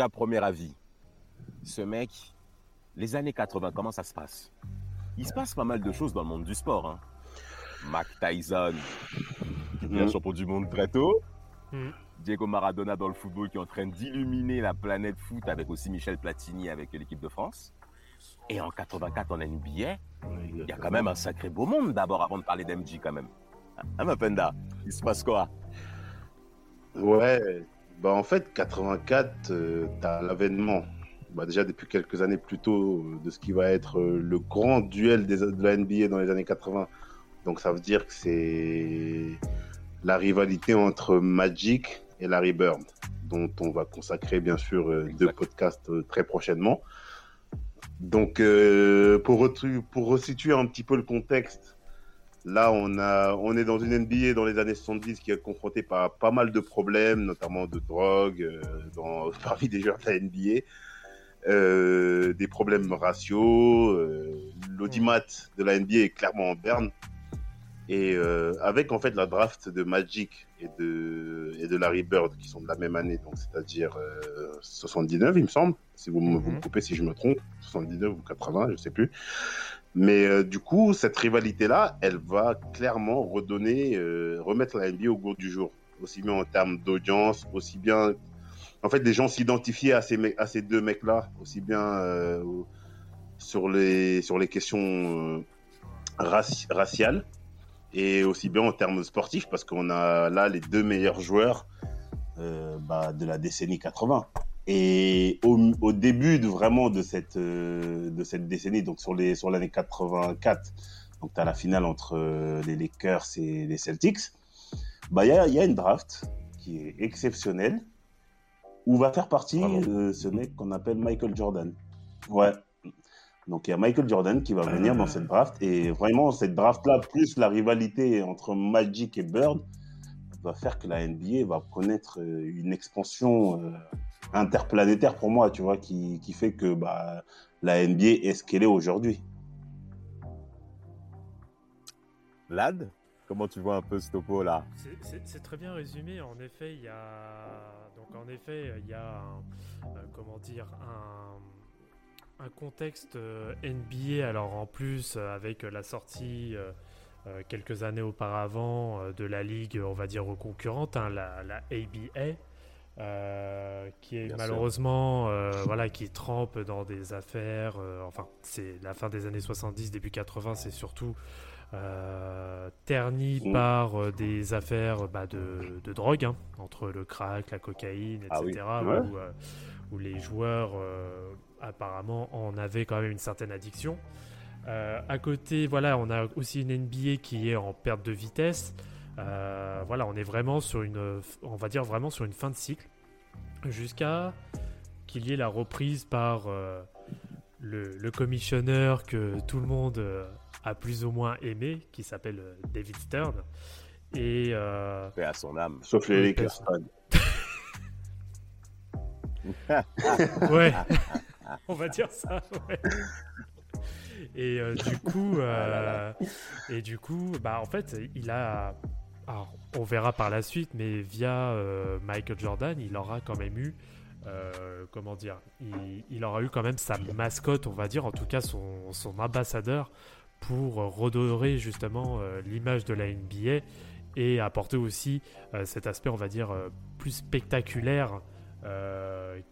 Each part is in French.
Déjà, premier avis. Ce mec, les années 80, comment ça se passe? Il se passe pas mal de choses dans le monde du sport. Hein. Mac Tyson, qui devient mm. champion du monde très tôt. Mm. Diego Maradona dans le football qui est en train d'illuminer la planète foot avec aussi Michel Platini avec l'équipe de France. Et en 84 en NBA, il y a quand même un sacré beau monde d'abord avant de parler d'MJ quand même. Hein, Mapenda, il se passe quoi? Ouais, bah, en fait, 84, euh, tu as l'avènement, bah, déjà depuis quelques années plus tôt, euh, de ce qui va être euh, le grand duel des, de la NBA dans les années 80. Donc ça veut dire que c'est la rivalité entre Magic et Larry Bird, dont on va consacrer bien sûr deux podcasts très prochainement. Donc pour, pour resituer un petit peu le contexte, Là, on, a, on est dans une NBA dans les années 70 qui est confrontée par pas mal de problèmes, notamment de drogue euh, dans, parmi des joueurs de la NBA, euh, des problèmes raciaux. Euh, L'audimat de la NBA est clairement en berne. Et avec en fait la draft de Magic et de, et de Larry Bird, qui sont de la même année, donc c'est-à-dire 79, il me semble, si vous, vous me mhm. coupez si je me trompe, 79 ou 80, je sais plus. Mais euh, du coup, cette rivalité-là, elle va clairement redonner, euh, remettre la NBA au goût du jour, aussi bien en termes d'audience, aussi bien. En fait, des gens s'identifiaient à ces, ces deux mecs-là, aussi bien euh, sur, les, sur les questions raciales et aussi bien en termes sportifs, parce qu'on a là les deux meilleurs joueurs bah, de la décennie 80. Et au, début de vraiment de cette, euh, de cette décennie, donc sur les sur l'année 84, donc tu as la finale entre euh, les Lakers et les Celtics, bah il y a, y a, une draft qui est exceptionnelle où va faire partie euh, ce mec qu'on appelle Michael Jordan. Ouais. Donc il y a Michael Jordan qui va venir dans cette draft et vraiment cette draft là plus la rivalité entre Magic et Bird va faire que la NBA va connaître une expansion interplanétaire pour moi, tu vois, qui, qui fait que bah, la NBA est ce qu'elle est aujourd'hui. Lad, comment tu vois un peu ce topo là? C'est très bien résumé. En effet, il y a donc en effet il y a un, euh, comment dire un, un contexte euh, NBA. Alors en plus avec la sortie euh, quelques années auparavant de la ligue, on va dire concurrente, hein, la, la ABA. Euh, qui est malheureusement euh, voilà qui trempe dans des affaires euh, enfin c'est la fin des années 70 début 80 c'est surtout terni mm. par des affaires bah, de, de, drogue hein, entre le crack la cocaïne etc ah où, où, les joueurs apparemment en avaient quand même une certaine addiction à côté voilà on a aussi une NBA qui est en perte de vitesse euh, voilà, on est vraiment sur une, on va dire vraiment sur une fin de cycle, jusqu'à qu'il y ait la reprise par euh, le, commissionneur que tout le monde euh, a plus ou moins aimé, qui s'appelle David Stern. Et à son âme. Sauf les Lakers. ouais, on va dire ça. Et du coup, ah et du coup, bah en fait, il a on verra par la suite, mais via euh, Michael Jordan, il aura quand même eu, euh, comment dire, il, aura eu quand même sa mascotte, on va dire, en tout cas son, ambassadeur pour redorer justement euh, l'image de la NBA et apporter aussi cet aspect, on va dire, plus spectaculaire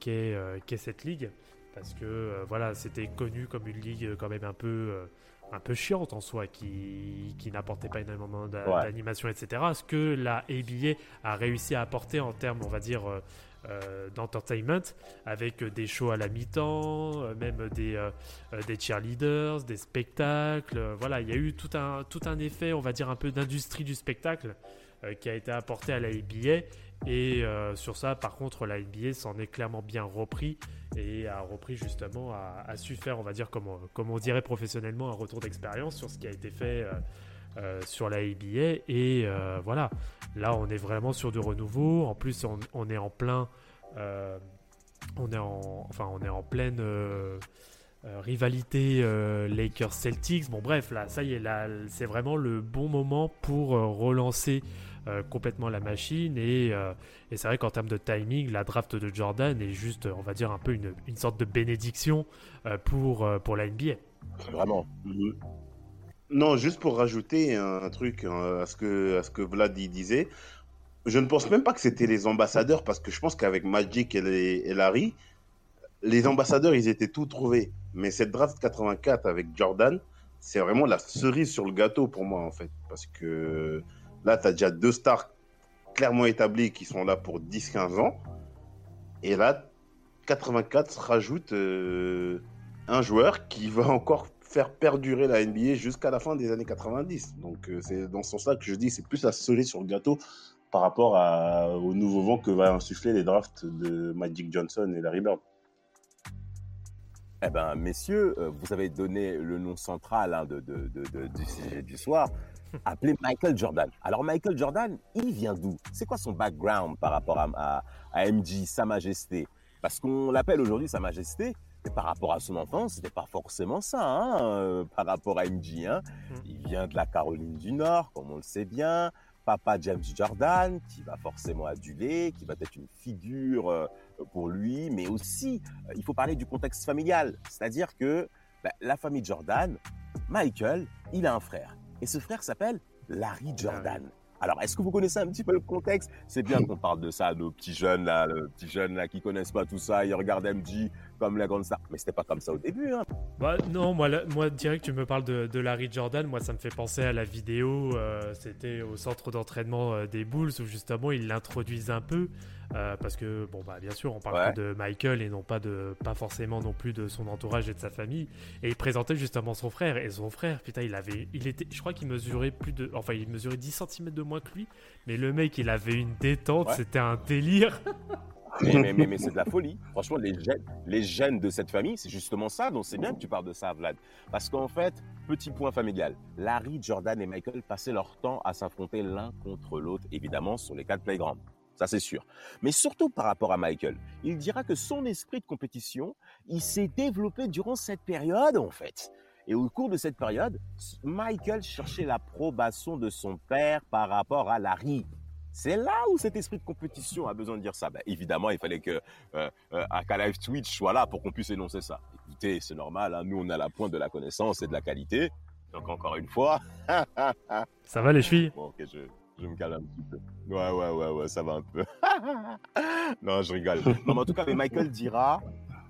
qu'est cette ligue. Parce que voilà, c'était connu comme une ligue quand même un peu un peu chiante en soi, qui, qui n'apportait pas énormément d'animation, etc. Ce que la ABA a réussi à apporter en termes, on va dire, euh, euh, d'entertainment, avec des shows à la mi-temps, euh, même des, des cheerleaders, des spectacles. voilà, il y a eu tout un, tout un effet, on va dire, un peu d'industrie du spectacle qui a été apporté à la NBA. Et sur ça, par contre, la NBA s'en est clairement bien repris et a repris justement, a, su faire, on va dire, comme, comme on dirait professionnellement, un retour d'expérience sur ce qui a été fait sur la NBA. Et voilà, là, on est vraiment sur du renouveau. En plus, on, est en plein. on est en, enfin, on est en pleine euh, rivalité euh, Lakers-Celtics. Bon bref, là, ça y est, là, c'est vraiment le bon moment pour euh, relancer complètement la machine. Et, c'est vrai qu'en termes de timing, la draft de Jordan est juste, on va dire, un peu une, sorte de bénédiction pour, pour la NBA. Vraiment. Mhm. Non, juste pour rajouter un, truc hein, à, ce que, à ce que Vlad disait, je ne pense même pas que c'était les ambassadeurs, parce que je pense qu'avec Magic et, et Larry, les ambassadeurs, ils étaient tout trouvés. Mais cette draft 84 avec Jordan, c'est vraiment la cerise sur le gâteau pour moi, en fait. Parce que là, tu as déjà deux stars clairement établies qui sont là pour 10-15 ans. Et là, 84 rajoute euh, un joueur qui va encore faire perdurer la NBA jusqu'à la fin des années 90. Donc, euh, c'est dans ce sens-là que je dis c'est plus la cerise sur le gâteau par rapport au nouveau vent que va insuffler les drafts de Magic Johnson et Larry Bird. Eh bien, messieurs, euh, vous avez donné le nom central hein, de, du sujet du soir, appelé Michael Jordan. Alors, Michael Jordan, il vient d'où? C'est quoi son background par rapport à, à, MJ, Sa Majesté? Parce qu'on l'appelle aujourd'hui Sa Majesté, mais par rapport à son enfance, c'était pas forcément ça, hein, euh, par rapport à MJ. Hein. Mm. Il vient de la Caroline du Nord, comme on le sait bien papa James Jordan, qui va forcément aduler, qui va être une figure euh, pour lui, mais aussi, euh, il faut parler du contexte familial. C'est-à-dire que bah, la famille Jordan, Michael, il a un frère. Et ce frère s'appelle Larry Jordan. Alors, est-ce que vous connaissez un petit peu le contexte? C'est bien qu'on parle de ça, nos petits jeunes là, petits jeunes là qui connaissent pas tout ça, ils regardent MJ comme la grande star. Mais c'était pas comme ça au début. Hein. Bah, non, moi, moi direct, tu me parles de, Larry Jordan. Moi, ça me fait penser à la vidéo. Euh, c'était au centre d'entraînement euh, des Bulls où justement ils l'introduisent un peu. Euh, parce que bon bah bien sûr on parle de Michael et non pas de pas forcément non plus de son entourage et de sa famille et il présentait justement son frère et son frère putain il avait il était je crois qu'il mesurait plus de enfin il mesurait 10 cm de moins que lui mais le mec il avait une détente c'était un délire mais, mais, mais, c'est de la folie. Franchement, les gènes, les gènes de cette famille, c'est justement ça. Donc c'est bien que tu parles de ça, Vlad. Parce qu'en fait, petit point familial, Larry, Jordan et Michael passaient leur temps à s'affronter l'un contre l'autre, évidemment, sur les quatre playgrounds ça c'est sûr. Mais surtout par rapport à Michael, il dira que son esprit de compétition, il s'est développé durant cette période en fait. Et au cours de cette période, Michael cherchait l'approbation de son père par rapport à Larry. C'est là où cet esprit de compétition a besoin de dire ça. Ben, évidemment, il fallait que euh, euh, Twitch soit là pour qu'on puisse énoncer ça. Écoutez, c'est normal, hein. nous on a la pointe de la connaissance et de la qualité. Donc encore une fois. ça va les chevilles bon, je, je me calme un petit peu. Ouais, ouais, ouais, ouais, ça va un peu. non, je rigole. Non, mais en tout cas, mais Michael dira,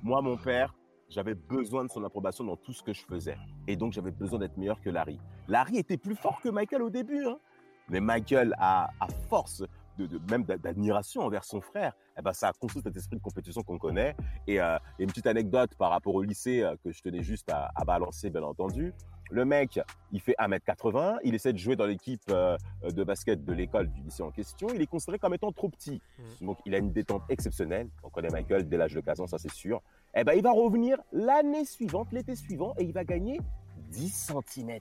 moi, mon père, j'avais besoin de son approbation dans tout ce que je faisais. Et donc, j'avais besoin d'être meilleur que Larry. Larry était plus fort que Michael au début. Hein. Mais Michael, à, à force de, même d'admiration envers son frère, eh ben, ça a construit cet esprit de compétition qu'on connaît. Et, euh, une petite anecdote par rapport au lycée euh, que je tenais juste à, à balancer, bien entendu. Le mec, il fait 1m80, il essaie de jouer dans l'équipe euh, de basket de l'école du lycée en question. Il est considéré comme étant trop petit. Mmh. Donc, il a une détente exceptionnelle. On connaît Michael dès l'âge de 15 ans, ça c'est sûr. Eh ben, il va revenir l'année suivante, l'été suivant, et il va gagner 10 cm.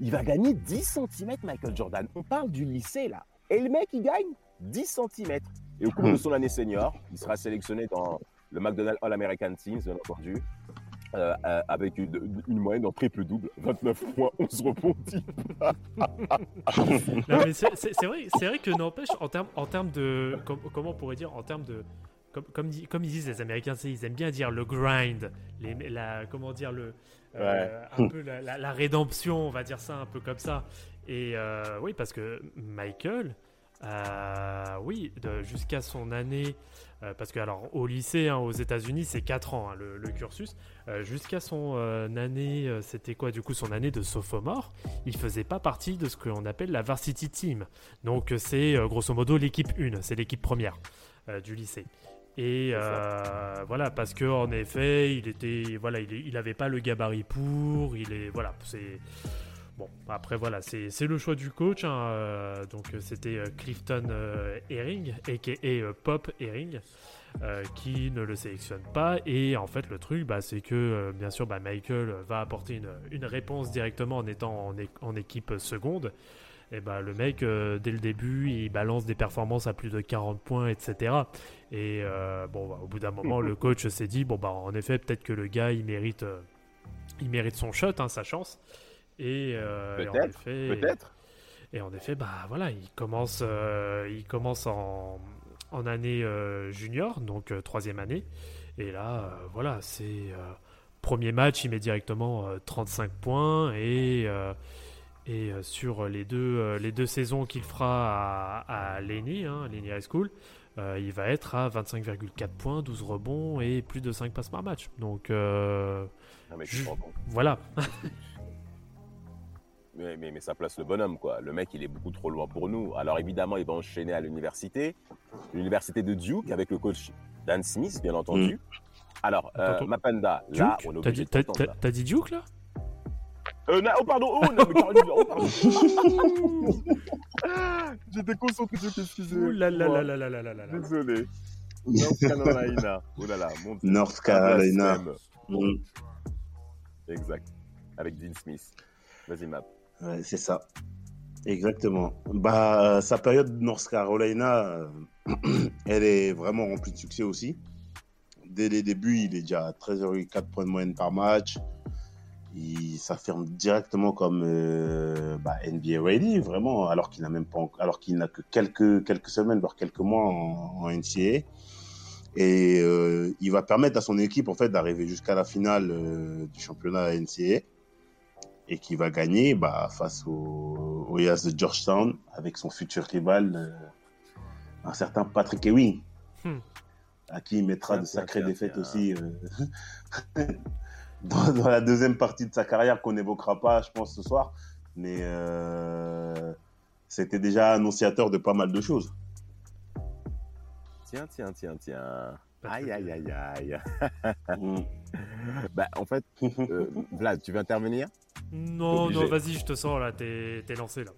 Il va gagner 10 cm, Michael Jordan. On parle du lycée, là. Et le mec, il gagne 10 cm. Et au cours de son année senior, il sera sélectionné dans le McDonald's All-American Teams, bien entendu. Euh, euh, avec une, moyenne en triple-double, 29 points, 11 rebondis. c'est vrai, vrai que n'empêche, en termes en de. comment on pourrait dire En termes de. Comme, comme, ils disent les Américains, ils aiment bien dire le grind, la, comment dire, le, euh, un peu la, la, rédemption, on va dire ça un peu comme ça. Et oui, parce que Michael, euh, oui, jusqu'à son année, euh, parce que alors au lycée hein, aux États-Unis c'est 4 ans hein, le, cursus, euh, jusqu'à son année, c'était quoi du coup son année de sophomore, il faisait pas partie de ce qu'on appelle la varsity team. Donc c'est grosso modo l'équipe 1, c'est l'équipe première du lycée. Et voilà, parce que en effet, il était, voilà, il, il avait pas le gabarit pour, il est, voilà, c'est Bon, après voilà, c'est le choix du coach. Hein, euh, donc c'était Clifton Herring, a.k.a. Pop Herring, qui ne le sélectionne pas. Et en fait, le truc, bah, c'est que bien sûr, bah, Michael va apporter une, une, réponse directement en étant en, en équipe seconde et bah, le mec, euh, dès le début, il balance des performances à plus de 40 points, etc. Et euh, bon, bah, au bout d'un moment, le coach s'est dit, bon, bah, en effet, peut-être que le gars, il mérite, euh, il mérite son shot, hein, sa chance. Et, peut-être, peut-être. Et, en effet, bah voilà, il commence, il commence en, en année junior, donc troisième année. Et là, voilà, c'est premier match, il met directement 35 points et et euh, sur les deux, euh, les deux saisons qu'il fera à, à Lenny, hein, High School, euh, il va être à 25,4 points, 12 rebonds et plus de 5 passes par match. Donc, ah, voilà. mais, mais, mais, ça place le bonhomme, quoi. Le mec, il est beaucoup trop loin pour nous. Alors évidemment, il va enchaîner à l'université, l'université de Duke avec le coach Dan Smith, bien entendu. Mm. Alors, euh, Mapanda, là, on T'as dit, dit Duke, là? Euh, oh pardon, oh, non, mais oh pardon. J'étais concentré sur excusez-moi. Ouh là là là là là là là Désolé. North Carolina. Oh là là, mon North Carolina. Mm. Exact. Avec Dean Smith. Vas-y, Map. Ouais, c'est ça. Exactement. Bah, sa période North Carolina, euh, elle est vraiment remplie de succès aussi. Dès les débuts, il est déjà à 13,4 points de moyenne par match il s'affirme directement comme euh, bah, NBA ready, vraiment, alors qu'il n'a même pas, alors qu'il n'a que quelques quelques semaines, voire quelques mois en, NCAA. Et euh, il va permettre à son équipe en fait d'arriver jusqu'à la finale euh, du championnat NCAA et qui va gagner bah, face au, au Yas de Georgetown avec son futur rival, un certain Patrick Ewing, hmm. à qui il mettra de sacrées défaites aussi dans, la deuxième partie de sa carrière qu'on n'évoquera pas, je pense, ce soir. Mais euh, c'était déjà annonciateur de pas mal de choses. Tiens, tiens, tiens, tiens. Aïe, aïe, aïe, aïe. Mm. bah, en fait, euh, Vlad, tu veux intervenir? Non, non, vas-y, je te sens là, t'es lancé là.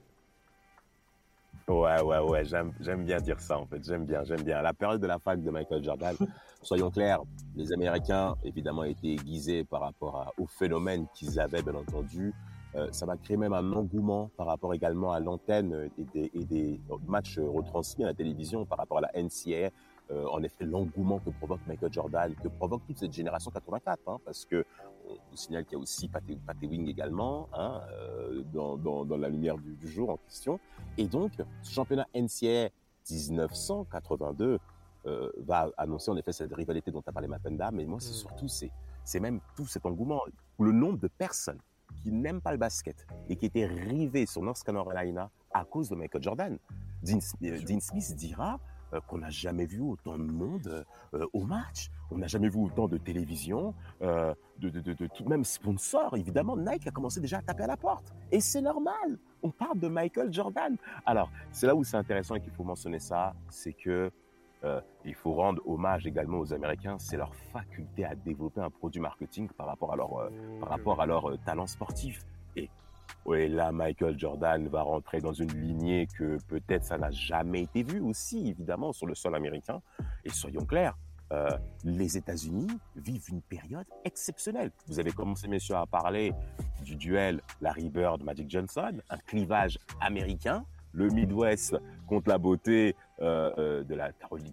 Ouais, ouais, ouais, j'aime bien dire ça en fait, j'aime bien, j'aime bien. La période de la fac de Michael Jordan, soyons clairs, les Américains évidemment étaient aiguisés par rapport au phénomène qu'ils avaient bien entendu. Euh, ça va créer même un engouement par rapport également à l'antenne et des, et des matchs retransmis à la télévision par rapport à la NCAA. Euh, en effet l'engouement que provoque Michael Jordan, que provoque toute cette génération 84, hein, parce que on vous signale qu'il y a aussi Pat Wing également hein, euh, dans, dans, dans, la lumière du, du, jour en question. Et donc, ce championnat NCAA 1982 euh, va annoncer en effet cette rivalité dont tu as parlé Mapenda, mais moi c'est mm. surtout c'est c'est même tout cet engouement, le nombre de personnes qui n'aiment pas le basket et qui étaient rivées sur North Carolina à cause de Michael Jordan. Dean, Dean Smith dira qu'on n'a jamais vu autant de monde euh, au match. On n'a jamais vu autant de télévision, euh, de, de, de, même sponsors. Évidemment, Nike a commencé déjà à taper à la porte. Et c'est normal. On parle de Michael Jordan. Alors, c'est là où c'est intéressant et qu'il faut mentionner ça, c'est que il faut rendre hommage également aux Américains, c'est leur faculté à développer un produit marketing par rapport à leur, par rapport à leur talent sportif. Oui, là, Michael Jordan va rentrer dans une lignée que peut-être ça n'a jamais été vu aussi, évidemment, sur le sol américain. Et soyons clairs, euh, les États-Unis vivent une période exceptionnelle. Vous avez commencé, messieurs, à parler du duel Larry Bird, Magic Johnson, un clivage américain, le Midwest contre la beauté euh, euh, de la Caroline,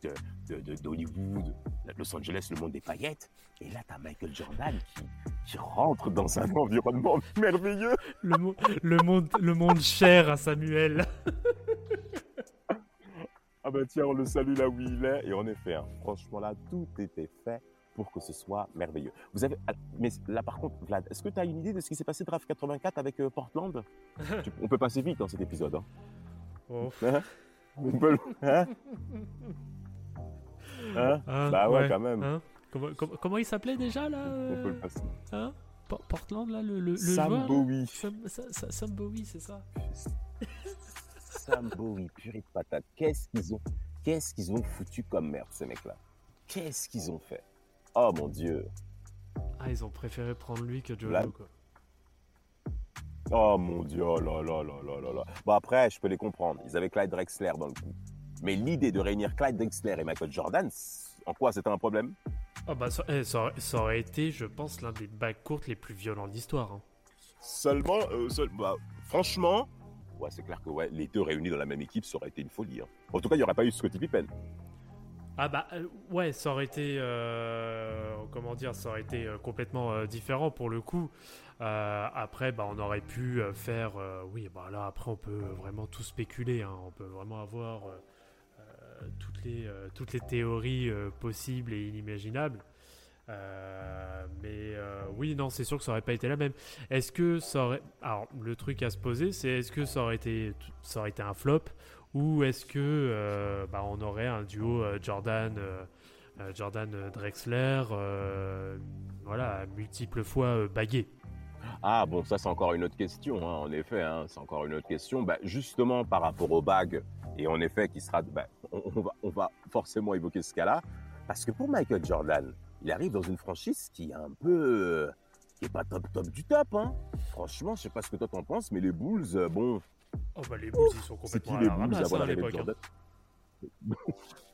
d'Hollywood, de, Los Angeles, le monde des paillettes. Et là, tu as Michael Jordan qui, qui, rentre dans un environnement merveilleux. Le, le, monde, le monde cher à Samuel. ah ben tiens, on le salue là où il est. Et en effet, hein, franchement là, tout était fait pour que ce soit merveilleux. Vous avez, ah, mais là par contre, Vlad, est-ce que tu as une idée de ce qui s'est passé draft 84 avec euh, Portland? On peut passer vite dans cet épisode. Hein. Oh. Hein? Hein? Hein? Ah, bah ouais, quand même. Hein? Comment, comment, comment, il s'appelait déjà là On peut le passer. Hein? Portland là, le, le, Sam joueur, Bowie. Sam, Sam, Bowie, c'est ça. Sam Bowie, purée de patate. Qu'est-ce qu'ils ont, qu'est-ce qu'ils ont foutu comme merde ces mecs-là? Qu'est-ce qu'ils ont fait? Oh mon dieu. Ah, ils ont préféré prendre lui que Joe quoi. Oh mon dieu, oh là là là là là là. Bon après, je peux les comprendre. Ils avaient Clyde Drexler dans le coup. Mais l'idée de réunir Clyde Drexler et Michael Jordan, en quoi c'était un problème? Oh bah, eh, ça, ça, aurait, été, je pense, l'un des bacs courtes les plus violents de l'histoire. Hein. Seulement, euh, bah, franchement, ouais, c'est clair que ouais, les deux réunis dans la même équipe, ça aurait été une folie. Hein. En tout cas, il n'y aurait pas eu Scottie Pippen. Ah bah euh, ouais, ça aurait été euh, comment dire, ça aurait été complètement différent pour le coup. Après, bah on aurait pu faire, oui, bah là après on peut vraiment tout spéculer. Hein. on peut vraiment avoir toutes les théories possibles et inimaginables. Euh, mais euh, oui, non, c'est sûr que ça aurait pas été la même. Est-ce que ça aurait. Alors, le truc à se poser, c'est est-ce que ça aurait, été, un flop ou est-ce que euh, bah, on aurait un duo Jordan, Jordan Drexler, voilà, multiples fois bagué? Ah bon, ça c'est encore une autre question, hein, en effet, hein, c'est encore une autre question. Bah, justement par rapport aux bagues, et en effet qui sera, bah, on, va, on va forcément évoquer ce cas-là, parce que pour Michael Jordan, il arrive dans une franchise qui est un peu. qui est pas top top du top. Hein. Franchement, je sais pas ce que toi t'en penses, mais les Bulls, euh, bon. Oh bah les Bulls, ils sont complètement qui, les Bulls à, à l'époque. Hein.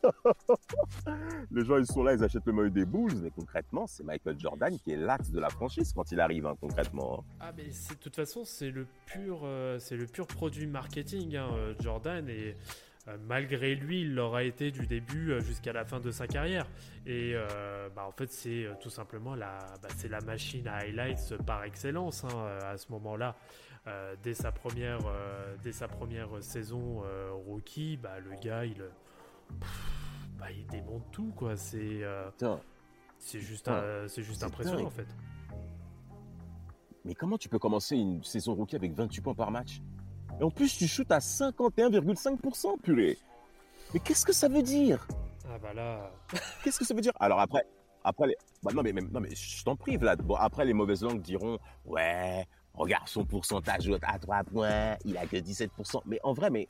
les gens, ils sont là, ils achètent le maillot des Bulls, mais concrètement, c'est Michael Jordan qui est l'axe de la franchise quand il arrive, hein, concrètement. Ah, mais de toute façon, c'est le pur, euh, c'est le pur produit marketing, hein, euh, Jordan, et euh, malgré lui, il l'aura été du début jusqu'à la fin de sa carrière. Et bah, en fait, c'est tout simplement la, bah, c'est la machine à highlights par excellence hein, à ce moment-là. Dès, sa première, dès sa première saison rookie, bah, le gars, il, bah, il démonte tout. Quoi. C'est, c'est juste, c'est juste impressionnant en fait. Mais comment tu peux commencer une saison rookie avec 28 points par match? Et en plus, tu shootes à 51,5%, purée. Mais qu'est-ce que ça veut dire? Ah bah là. qu'est-ce que ça veut dire? Alors après, après les... Bah non, mais, non, mais je t'en prie, Vlad. Bon, après, les mauvaises langues diront Ouais, regarde son pourcentage à 3 points, il a que 17%. Mais en vrai, mais.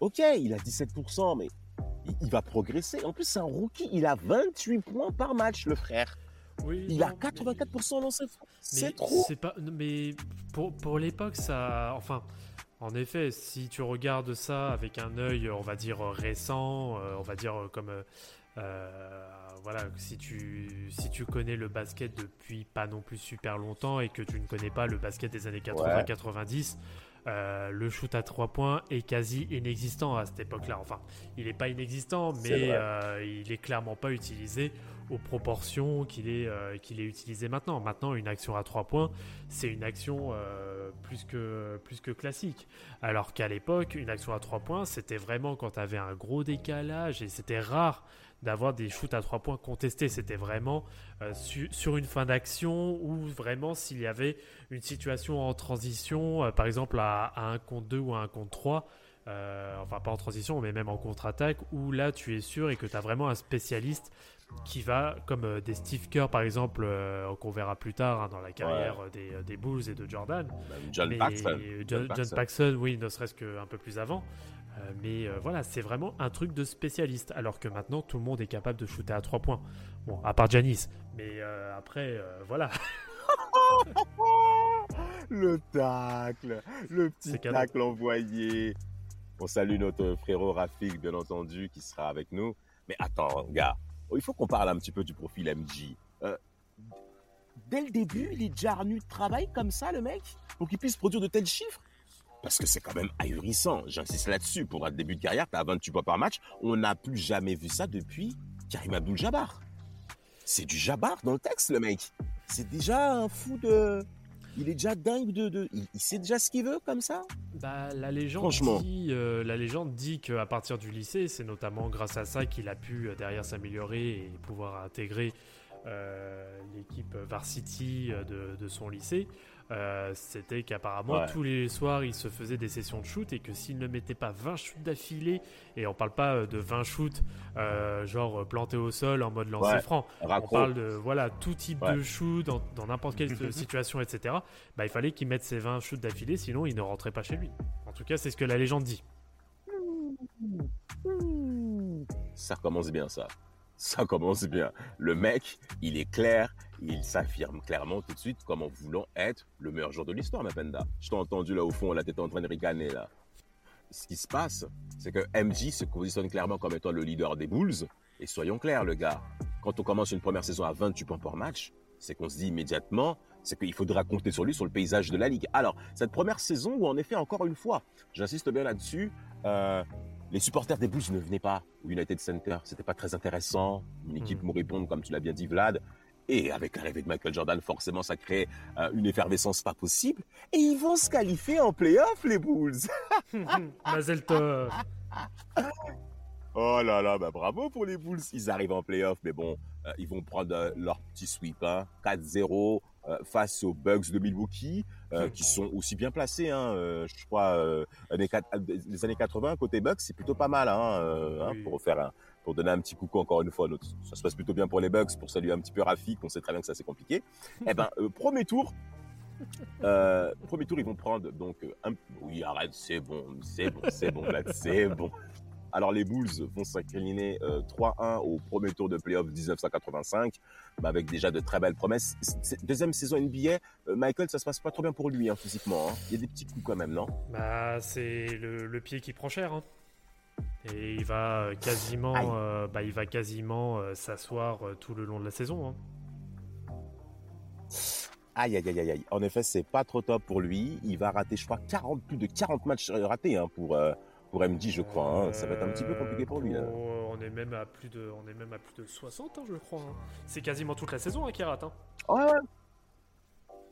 Ok, il a 17%, mais il, va progresser. En plus, c'est un rookie, il a 28 points par match, le frère. Oui, il a 84% dans ses C'est trop. Pas. Mais pour, pour l'époque, ça. Enfin. En effet, si tu regardes ça avec un œil, on va dire récent, euh, on va dire euh, comme euh, voilà, si tu si tu connais le basket depuis pas non plus super longtemps et que tu ne connais pas le basket des années 80-90, euh, le shoot à 3 points est quasi inexistant à cette époque-là. Enfin, il n'est pas inexistant, mais euh, il est clairement pas utilisé aux proportions qu'il est, euh, qu'il est utilisé maintenant. Maintenant, une action à 3 points, c'est une action plus, que, plus que classique. Alors qu'à l'époque, une action à 3 points, c'était vraiment quand tu avais un gros décalage et c'était rare d'avoir des shoots à 3 points contestés. C'était vraiment euh, sur une fin d'action ou vraiment s'il y avait une situation en transition, euh, par exemple à, un contre 2 ou à un contre 3. Euh, enfin pas en transition mais même en contre-attaque où là tu es sûr et que tu as vraiment un spécialiste qui va comme des Steve Kerr par exemple qu'on verra plus tard hein, dans la carrière des, Bulls et de Jordan John, Paxson. John, Paxson oui ne serait-ce qu'un peu plus avant euh, mais euh, voilà, c'est vraiment un truc de spécialiste. Alors que maintenant, tout le monde est capable de shooter à 3 points. Bon, à part Janice. Mais euh, après, voilà. le tacle, le petit tacle envoyé. On salue notre frérot Rafik, bien entendu, qui sera avec nous. Mais attends, gars, il faut qu'on parle un petit peu du profil MJ. dès le début, il est déjà revenu de travail comme ça, le mec, pour qu'il puisse produire de tels chiffres? Parce que c'est quand même ahurissant. J'insiste là-dessus. Pour un début de carrière, tu as 28 points par match. On n'a plus jamais vu ça depuis Karim Abdul-Jabbar. C'est du Jabbar dans le texte, le mec. C'est déjà un fou de. Il est déjà dingue de. Il, sait déjà ce qu'il veut comme ça? Bah, la, légende dit, euh, la légende dit qu'à partir du lycée, c'est notamment grâce à ça qu'il a pu euh, derrière s'améliorer et pouvoir intégrer euh, l'équipe varsity de, de, son lycée. Euh, c'était qu'apparemment tous les soirs il se faisait des sessions de shoot et que s'il ne mettait pas 20 shoots d'affilée, et on parle pas euh, de 20 shoots euh, genre plantés au sol en mode lancer franc, on parle de voilà tout type de shoot dans n'importe quelle situation, etc. Bah, il fallait qu'il mette ses 20 shoots d'affilée, sinon il ne rentrait pas chez lui. En tout cas, c'est ce que la légende dit. Ça commence bien ça ça commence bien. Le mec, il est clair, il s'affirme clairement tout de suite comme en voulant être le meilleur joueur de l'histoire, Mapenda. Je t'ai entendu là au fond, la tête en train de ricaner là. Ce qui se passe, c'est que MJ se positionne clairement comme étant le leader des Bulls. Et soyons clairs, le gars, quand on commence une première saison à 28 points par match, c'est qu'on se dit immédiatement, c'est qu'il faudra compter sur lui sur le paysage de la ligue. Alors, cette première saison où, en effet, encore une fois, j'insiste bien là-dessus, euh, les supporters des Bulls ne venaient pas au United Center. C'était pas très intéressant. Une équipe Mhm. moribonde, comme tu l'as bien dit, Vlad. Et avec l'arrivée de Michael Jordan, forcément, ça crée euh, une effervescence pas possible. Et ils vont se qualifier en playoff, les Bulls. Mazel tov. Oh là là, bah bravo pour les Bulls. Ils arrivent en playoff, mais bon, euh, ils vont prendre euh, leur petit sweep, hein, 4-0 euh, face aux Bucks de Milwaukee, qui sont aussi bien placés. Hein, je crois, les années 80 côté Bucks, c'est plutôt pas mal, hein, hein, Oui. pour faire un, pour donner un petit coucou encore une fois. Notre, ça se passe plutôt bien pour les Bucks, pour saluer un petit peu Rafik. On sait très bien que ça c'est compliqué. eh ben, euh, premier tour. Euh, premier tour, ils vont prendre donc euh, un... oui arrête, c'est bon, c'est bon, c'est bon, c'est bon. Alors les Bulls vont s'incliner euh, 3-1 au premier tour de playoff 1985, mais avec déjà de très belles promesses. C'est- Deuxième saison NBA, euh, Michael, ça se passe pas trop bien pour lui hein, physiquement. hein. Il y a des petits coups quand même, non? Bah, c'est le, le pied qui prend cher. hein. Et il va euh, quasiment, euh, bah, il va quasiment euh, s'asseoir euh, tout le long de la saison. hein. Aïe, aïe, aïe, aïe, aïe. En effet, c'est pas trop top pour lui. Il va rater, je crois, 40, plus de 40 matchs ratés hein, pour, pour MD, je crois. hein. Ça va être un petit peu compliqué pour lui. Là. On est même à plus de, on est même à plus de 60, hein, je crois. C'est quasiment toute la saison hein, qui rate. Ouais, ouais.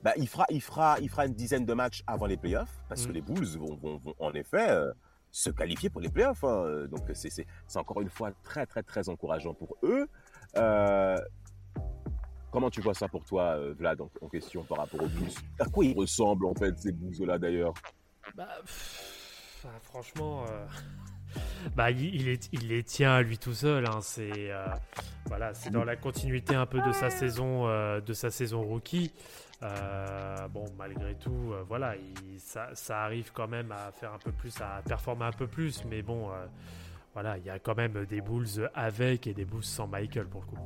Bah, il fera, il fera, il fera une dizaine de matchs avant les playoffs parce Mm. que les Bulls vont, vont, vont, en effet se qualifier pour les playoffs. hein. Donc c'est, encore une fois très, très, très encourageant pour eux. Euh, comment tu vois ça pour toi, euh, Vlad, en, en question par rapport aux Bulls? À quoi ils ressemblent en fait ces Bulls-là d'ailleurs? Bah, enfin, franchement, euh, bah, il, les tient à lui tout seul. hein. C'est euh, voilà, c'est dans la continuité un peu de sa saison, euh, de sa saison rookie. Euh, bon, malgré tout, voilà, il- ça, ça arrive quand même à faire un peu plus, à performer un peu plus. Mais bon, voilà, il y a quand même des Bulls avec et des Bulls sans Michael pour le coup.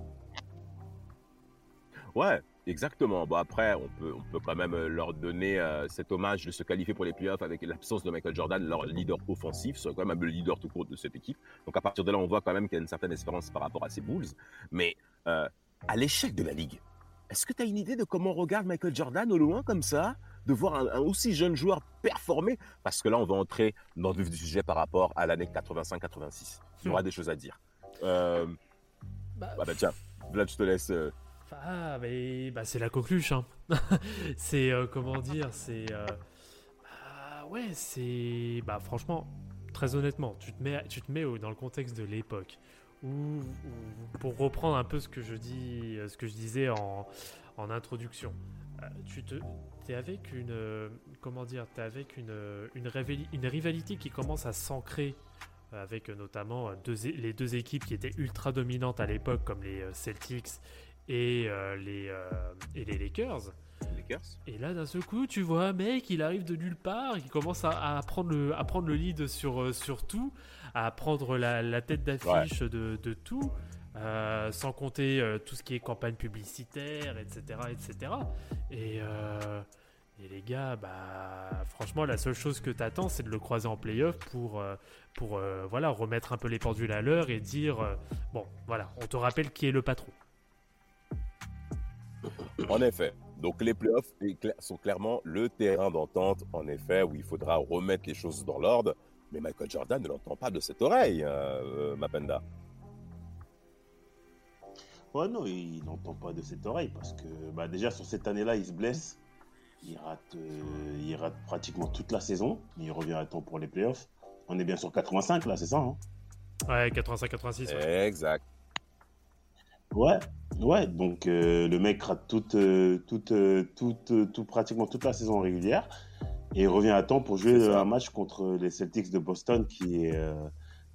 Ouais, exactement. Bon après, on peut, on peut quand même euh, leur donner euh, cet hommage de se qualifier pour les playoffs avec l'absence de Michael Jordan, leur leader offensif, c'est quand même le leader tout court de cette équipe. Donc à partir de là, on voit quand même qu'il y a une certaine espérance par rapport à ces Bulls. Mais euh, à l'échec de la ligue, est-ce que tu as une idée de comment on regarde Michael Jordan au loin comme ça? De voir un, un aussi jeune joueur performer? Parce que là, on va entrer dans le vif du sujet par rapport à l'année 85-86. Il y aura des choses à dire. Euh, Bah, bah, bah, tiens, Vlad, je te laisse. euh, Ah, mais bah, c'est la coqueluche. Hein. c'est euh, comment dire C'est euh, bah, ouais, c'est bah franchement, très honnêtement, tu te mets, tu te mets dans le contexte de l'époque pour reprendre un peu ce que je euh, disais en, introduction, tu te es avec une comment dire, t'es avec une une, rivali- une rivalité qui commence à s'ancrer avec notamment les deux équipes qui étaient ultra dominantes à l'époque comme les Celtics et, euh, les, euh, et les Lakers. Lakers Et là, d'un seul coup, tu vois un mec, il arrive de nulle part, il commence à, à prendre, le, à prendre le lead sur, euh, sur tout, à prendre la, la tête d'affiche de, de tout, euh, sans compter euh, tout ce qui est campagne publicitaire, etc. etc. Et, euh, et les gars, bah, franchement, la seule chose que tu attends, c'est de le croiser en playoff pour, pour voilà, remettre un peu les pendules à l'heure et dire, bon, voilà, on te rappelle qui est le patron. En effet. Donc les playoffs sont clairement le terrain d'entente, en effet, où il faudra remettre les choses dans l'ordre. Mais Michael Jordan ne l'entend pas de cette oreille, euh, euh, Mapenda. Ouais, non, il n'entend pas de cette oreille parce que bah, déjà sur cette année-là, il se blesse. Il rate, euh, il rate pratiquement toute la saison. Il revient à temps pour les playoffs. On est bien sur 85 là, c'est ça hein? Ouais, 85-86. ouais. Exact. Ouais, ouais. Donc euh, le mec rate toute, euh, toute, euh, toute, euh, tout, pratiquement toute la saison régulière et revient à temps pour jouer un match contre les Celtics de Boston qui est, euh,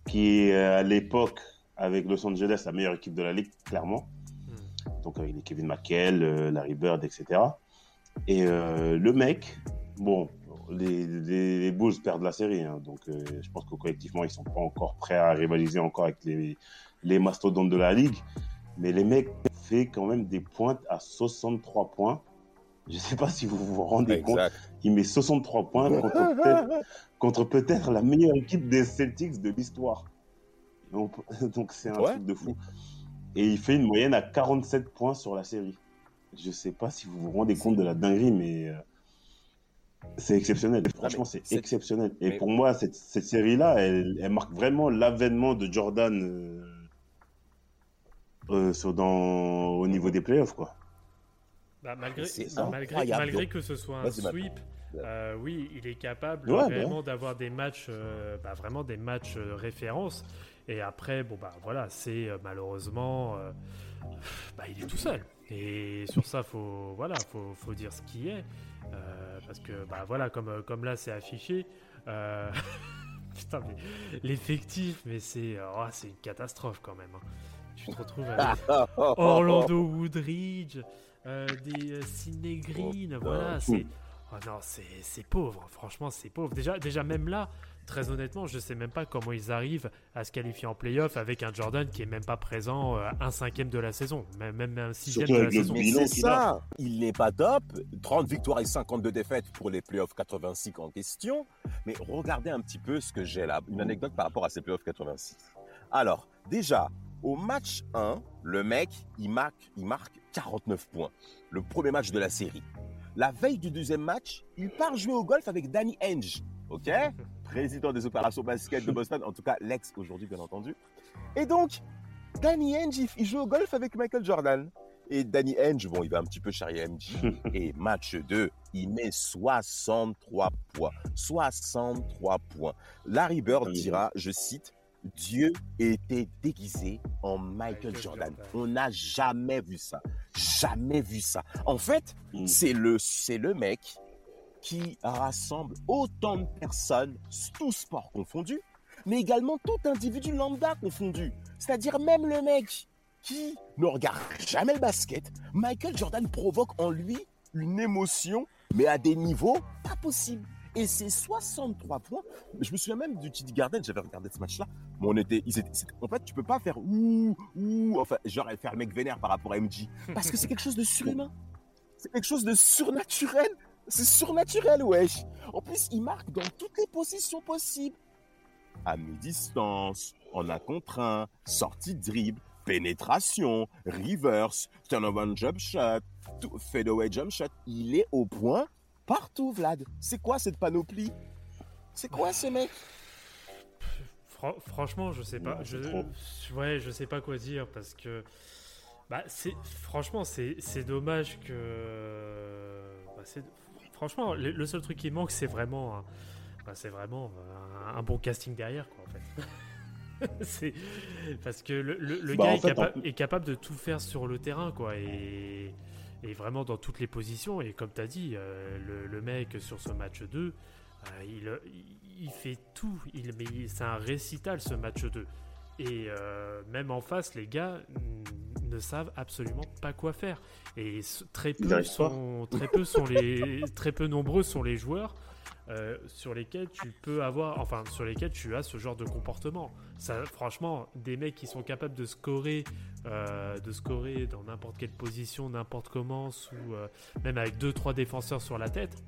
qui est à l'époque avec Los Angeles la meilleure équipe de la ligue, clairement. Hmm. donc avec les Kevin McHale, Larry Bird, etc. Et euh, le mec, bon, les, les, les Bulls perdent la série, hein, donc euh, je pense que collectivement ils sont pas encore prêts à rivaliser encore avec les, les mastodontes de la ligue. Mais les mecs fait quand même des pointes à 63 points. Je ne sais pas si vous vous rendez compte. Il met 63 points contre peut-être la meilleure équipe des Celtics de l'histoire. Donc c'est un truc de fou. Et il fait une moyenne à 47 points sur la série. Je ne sais pas si vous vous rendez compte de la dinguerie, mais euh, c'est exceptionnel. Franchement, c'est exceptionnel. Et pour moi, cette, série-là, elle, marque vraiment l'avènement de Jordan euh, euh, dans, au niveau des playoffs, quoi. Bah, malgré, malgré, que ce soit un sweep, euh, oui, il est capable vraiment d'avoir des matchs, bah, vraiment des matchs références. Et après, bon bah voilà, c'est malheureusement, bah, il est tout seul. Et sur ça, faut voilà, faut, faut dire ce qui est. Euh, parce que, bah voilà, comme, euh, comme là c'est affiché, euh, putain, mais l'effectif, mais c'est oh, c'est une catastrophe quand même. Hein. Tu te retrouves avec Orlando Woodridge, des Sidney Green, voilà, c'est. Oh non, c'est pauvre, franchement, c'est pauvre. Déjà, déjà, même là, très honnêtement, je sais même pas comment ils arrivent à se qualifier en playoff avec un Jordan qui est même pas présent euh, un cinquième de la saison, même, même un sixième de la saison. Mais c'est ça, il n'est pas top. 30 victoires et 52 défaites pour les playoffs 86 en question. Mais regardez un petit peu ce que j'ai là, une anecdote par rapport à ces playoffs 86. Alors, déjà, au match 1, le mec, il marque, il marque 49 points. Le premier match de la série. La veille du deuxième match, il part jouer au golf avec Danny Henge. OK? Président des opérations basket de Boston, en tout cas l'ex aujourd'hui bien entendu. Et donc, Danny Henge, il joue au golf avec Michael Jordan. Et Danny Henge, bon, il va un petit peu charrier MJ. et match 2, il met 63 points. 63 points. Larry Bird dira, je cite, Dieu était déguisé en Michael, Jordan. On n'a jamais vu ça. Jamais vu ça. En fait, mm. c'est le, c'est le mec qui rassemble autant de personnes, tous sports confondus, mais également tout individu lambda confondu. C'est-à-dire même le mec qui ne regarde jamais le basket, Michael Jordan provoque en lui une émotion, mais à des niveaux pas possibles. Et c'est 63 points. Je me souviens même du TD Garden, j'avais regardé ce match-là. On était, en fait, tu peux pas faire ouh, ouh, enfin, genre faire le mec vénère par rapport à MJ. Parce que c'est quelque chose de surhumain. C'est quelque chose de surnaturel. C'est surnaturel, wesh. En plus, il marque dans toutes les positions possibles. À mi-distance, en un contre un, sortie dribble, pénétration, reverse, turnover jump shot, fadeaway jump shot. Il est au point partout, Vlad. C'est quoi cette panoplie? C'est quoi ce mec? Franchement, je sais pas. je, ouais, je sais pas quoi dire parce que. Bah, c'est franchement, c'est dommage que. Bah, franchement, le, seul truc qui manque, c'est vraiment, bah, c'est vraiment un, bon casting derrière, quoi, en fait. c'est parce que le, bah, gars est, capable de tout faire sur le terrain, quoi, et, vraiment dans toutes les positions. Et comme tu as dit, euh, le, mec sur ce match 2, euh, il, fait tout. Il, c'est un récital ce match 2. Et euh, même en face, les gars ne savent absolument pas quoi faire. Et très peu, sont, très peu sont les, très peu nombreux sont les joueurs euh, sur lesquels tu peux avoir, enfin sur lesquels tu as ce genre de comportement. Ça, franchement, des mecs qui sont capables de scorer, euh, de scorer dans n'importe quelle position, n'importe comment, sous, même avec deux trois défenseurs sur la tête,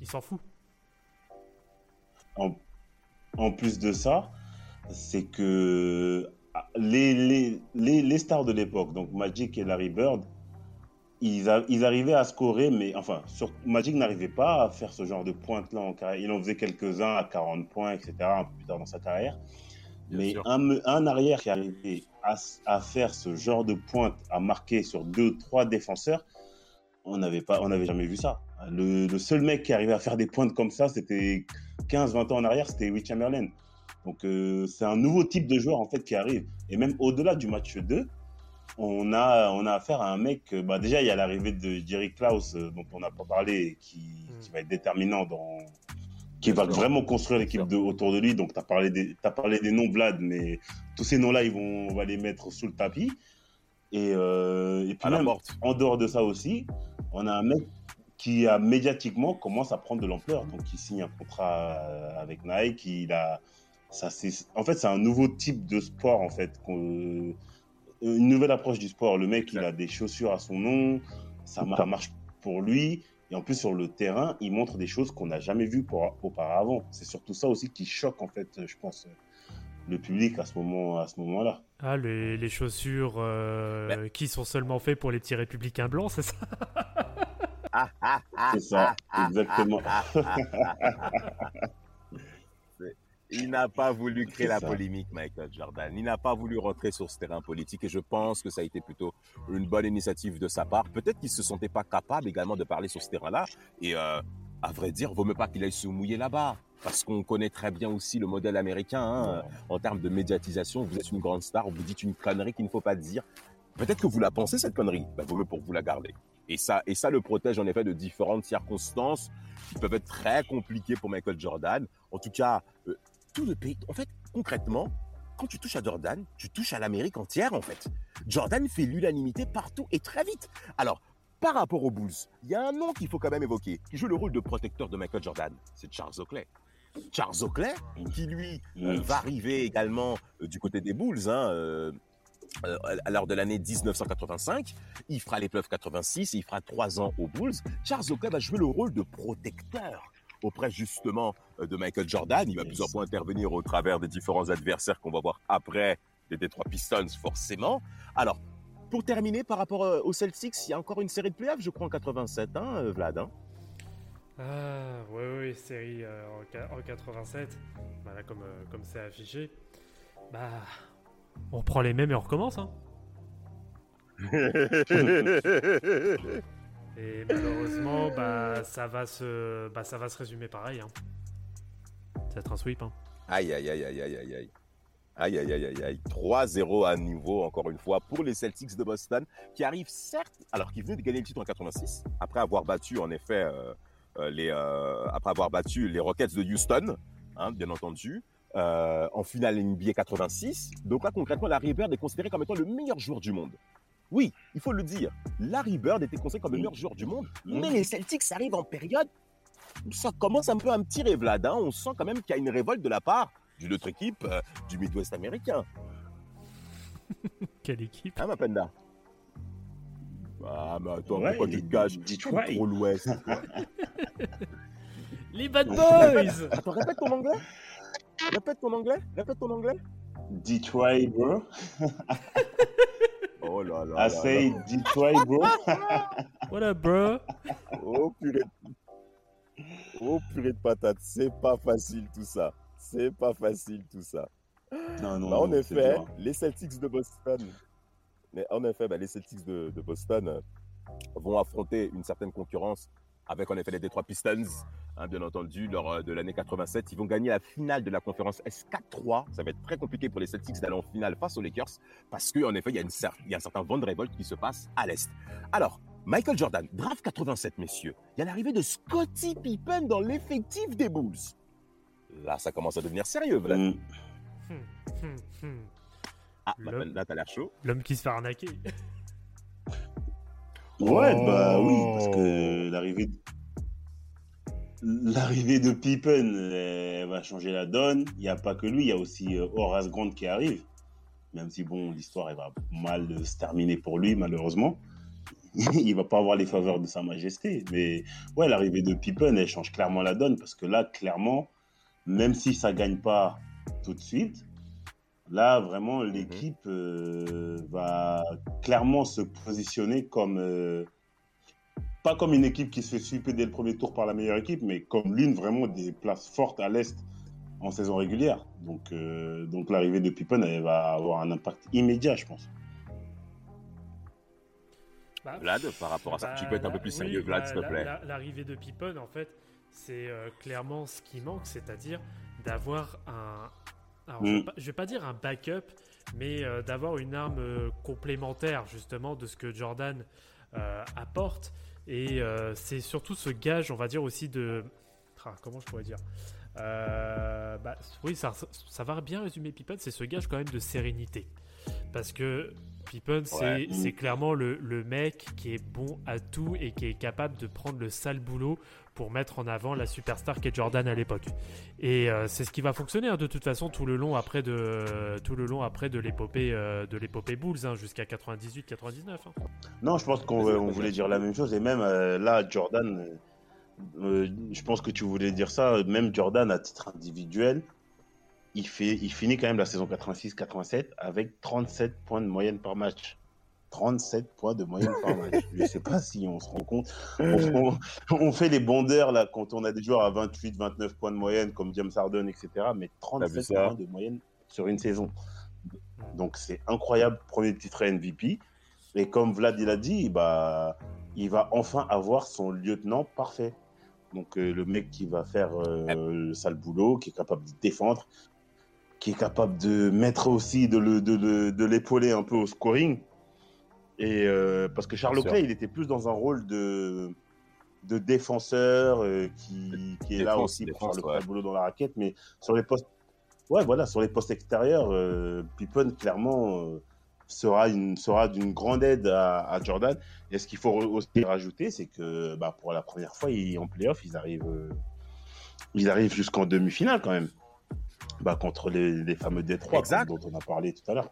ils s'en foutent. En, en plus de ça, c'est que ah, les, les, les, stars de l'époque, donc Magic et Larry Bird, ils, ils arrivaient à scorer, mais enfin, sur, Magic n'arrivait pas à faire ce genre de pointe-là en carrière. Il en faisait quelques-uns à 40 points, etc., plus tard dans sa carrière. mais un, un, arrière qui arrivait à, à, faire ce genre de pointe, à marquer sur deux, trois défenseurs, on n'avait pas, on n'avait jamais vu ça. Le, le, seul mec qui arrivait à faire des pointes comme ça, c'était 15-20 ans en arrière, c'était Will Chamberlain. Donc euh, c'est un nouveau type de joueur en fait qui arrive. Et même au-delà du match 2, on a, on a affaire à un mec, euh, bah déjà il y a l'arrivée de Jerry Klaus euh, dont on n'a pas parlé, qui, mm. qui, va être déterminant dans, qui va vraiment construire l'équipe autour de lui. Donc tu as parlé des, as parlé des noms Vlad, mais tous ces noms-là ils vont, on va les mettre sous le tapis. Et, et puis même, en dehors de ça aussi, on a un mec qui a médiatiquement commence à prendre de l'ampleur. Donc il signe un contrat avec Nike, il a ça c'est en fait c'est un nouveau type de sport en fait une nouvelle approche du sport. Le mec, il a des chaussures à son nom, ça marche pour lui. Et en plus, sur le terrain, il montre des choses qu'on n'a jamais vues auparavant. C'est surtout ça aussi qui choque, en fait, je pense, le public à ce moment, à ce moment-là. Ah, les, chaussures euh, qui sont seulement faites pour les petits républicains blancs, c'est ça? C'est ça, exactement. Il n'a pas voulu créer la polémique, Michael Jordan. Il n'a pas voulu rentrer sur ce terrain politique et je pense que ça a été plutôt une bonne initiative de sa part. Peut-être qu'il se sentait pas capable également de parler sur ce terrain-là et euh, à vrai dire, vaut mieux pas qu'il aille se mouiller là-bas. Parce qu'on connaît très bien aussi le modèle américain hein, en termes de médiatisation. Vous êtes une grande star, vous dites une connerie qu'il ne faut pas dire. Peut-être que vous la pensez cette connerie, ben, vaut mieux pour vous la garder. Et ça, et ça le protège en effet de différentes circonstances qui peuvent être très compliquées pour Michael Jordan. En tout cas, euh, tout le pays. En fait, concrètement, quand tu touches à Jordan, tu touches à l'Amérique entière en fait. Jordan fait l'unanimité partout et très vite. Alors, par rapport aux Bulls, il y a un nom qu'il faut quand même évoquer, qui joue le rôle de protecteur de Michael Jordan. C'est Charles Oakley. Charles Oakley, qui lui euh, va arriver également euh, du côté des Bulls, hein, euh, lors de l'année 1985. Il fera l'épreuve 86 et il fera trois ans aux Bulls. Charles Oakley va jouer le rôle de protecteur auprès justement de Michael Jordan. Il va plusieurs fois intervenir au travers des différents adversaires qu'on va voir après des Detroit Pistons, forcément. Alors, pour terminer, par rapport euh, aux Celtics, il y a encore une série de playoffs, je crois, en 87, hein, euh, Vlad hein Ah, oui, oui, série euh, en, 87. Voilà, comme comme c'est affiché. Bah, on reprend les mêmes et on recommence, hein. et malheureusement, bah, ça va se, bah, ça va se résumer pareil. Hein. Ça va être un sweep. Hein. Aïe, aïe, aïe, aïe, aïe, aïe, aïe. Aïe, aïe, aïe, aïe, aïe. 3-0 à nouveau, encore une fois, pour les Celtics de Boston, qui arrivent certes, alors qu'ils venaient de gagner le titre en 86, après avoir battu, en effet, euh, euh, les, euh, après avoir battu les Rockets de Houston, hein, bien entendu, en finale NBA 86. Donc là, concrètement, Larry Bird est considéré comme étant le meilleur joueur du monde. Oui, il faut le dire. Larry Bird était considéré comme le meilleur joueur du monde, mais les Celtics arrivent en période ça commence un peu un petit révlade. Hein. On sent quand même qu'il y a une révolte de la part d'une autre équipe euh, du Midwest américain. Quelle équipe Hein, ma penda? Ah, mais attends, pourquoi tu te caches? Trop l'Ouest. Les Bad Boys Attends, répète ton anglais Répète ton anglais Répète ton anglais Detroit, bro. oh là là. I say Detroit, bro. What up, bro? Oh purée. Oh purée de patate, c'est pas facile tout ça. C'est pas facile tout ça. Non, non, bah, en effet, les Celtics de Boston, mais en effet, bah, les Celtics de, Boston euh, vont affronter une certaine concurrence avec en effet les Detroit Pistons, hein, bien entendu, lors euh, de l'année 87. Ils vont gagner la finale de la conférence S4-3. Ça va être très compliqué pour les Celtics d'aller en finale face aux Lakers parce qu'en effet, il y, a une, il y a un certain vent de révolte qui se passe à l'Est. Alors, Michael Jordan, draft 87, messieurs. Il y a l'arrivée de Scottie Pippen dans l'effectif des Bulls. Là, ça commence à devenir sérieux, Vlad. Mm. Ah, bah, là, t'as l'air chaud. L'homme qui se fait arnaquer. Ouais, bah oui, parce que l'arrivée l'arrivée de Pippen va changer la donne. Il n'y a pas que lui, il y a aussi euh, Horace Grant qui arrive. Même si, bon, l'histoire, va mal se terminer pour lui, malheureusement. il va pas avoir les faveurs de Sa Majesté. Mais ouais, l'arrivée de Pippen, elle change clairement la donne parce que là, clairement, même si ça gagne pas tout de suite, là vraiment mhm. l'équipe euh, va clairement se positionner comme euh, pas comme une équipe qui se fait sweeper dès le premier tour par la meilleure équipe, mais comme l'une vraiment des places fortes à l'est en saison régulière. Donc, euh, donc l'arrivée de Pippen elle va avoir un impact immédiat, je pense. Bah, Vlad, par rapport à ça, tu peux être un peu plus sérieux, Vlad, s'il te plaît. L'arrivée de Pippen, en fait, c'est euh, clairement ce qui manque, c'est-à-dire d'avoir un. Alors, je, ne vais pas dire un backup, mais euh, d'avoir une arme euh, complémentaire justement de ce que Jordan apporte. Et c'est surtout ce gage, on va dire aussi de. Ah, comment je pourrais dire bah, Oui, ça, ça va bien résumer Pippen, c'est ce gage quand même de sérénité. Parce que Pippen, c'est c'est clairement le, le mec qui est bon à tout et qui est capable de prendre le sale boulot pour mettre en avant la superstar qu'est Jordan à l'époque. Et euh, c'est ce qui va fonctionner hein, de toute façon tout le long après de tout le long après de l'épopée euh, de l'épopée Bulls hein, jusqu'à 98-99. hein. Non, je pense qu'on voulait dire la même chose. Et même euh, là, Jordan, je pense que tu voulais dire ça. Même Jordan, à titre individuel, il, fait, il finit quand même la saison 86-87 avec 37 points de moyenne par match. 37 points de moyenne par match. Je sais pas si on se rend compte. On, on- fait les bondeurs là quand on a des joueurs à 28, 29 points de moyenne comme James Harden, etc. Mais 37 ça points de moyenne sur une saison. Donc c'est incroyable, premier titre MVP. Et comme Vlad il a dit, bah, il va enfin avoir son lieutenant parfait. Donc euh, le mec qui va faire euh, le sale boulot, qui est capable de défendre, qui est capable de mettre aussi de l'épauler un peu au scoring. Et euh, parce que Charles. Clay, il était plus dans un rôle de de défenseur euh, qui, qui est là aussi pour faire le ouais. boulot dans la raquette, mais sur les postes Ouais, voilà, sur les postes extérieurs, euh, Pippen, clairement, euh, sera une sera d'une grande aide à, à Jordan. Et ce qu'il faut aussi rajouter, c'est que bah, pour la première fois, ils, en playoff, ils arrivent, ils arrivent jusqu'en demi-finale quand même. Bah, contre les, les fameux Détroits dont on a parlé tout à l'heure.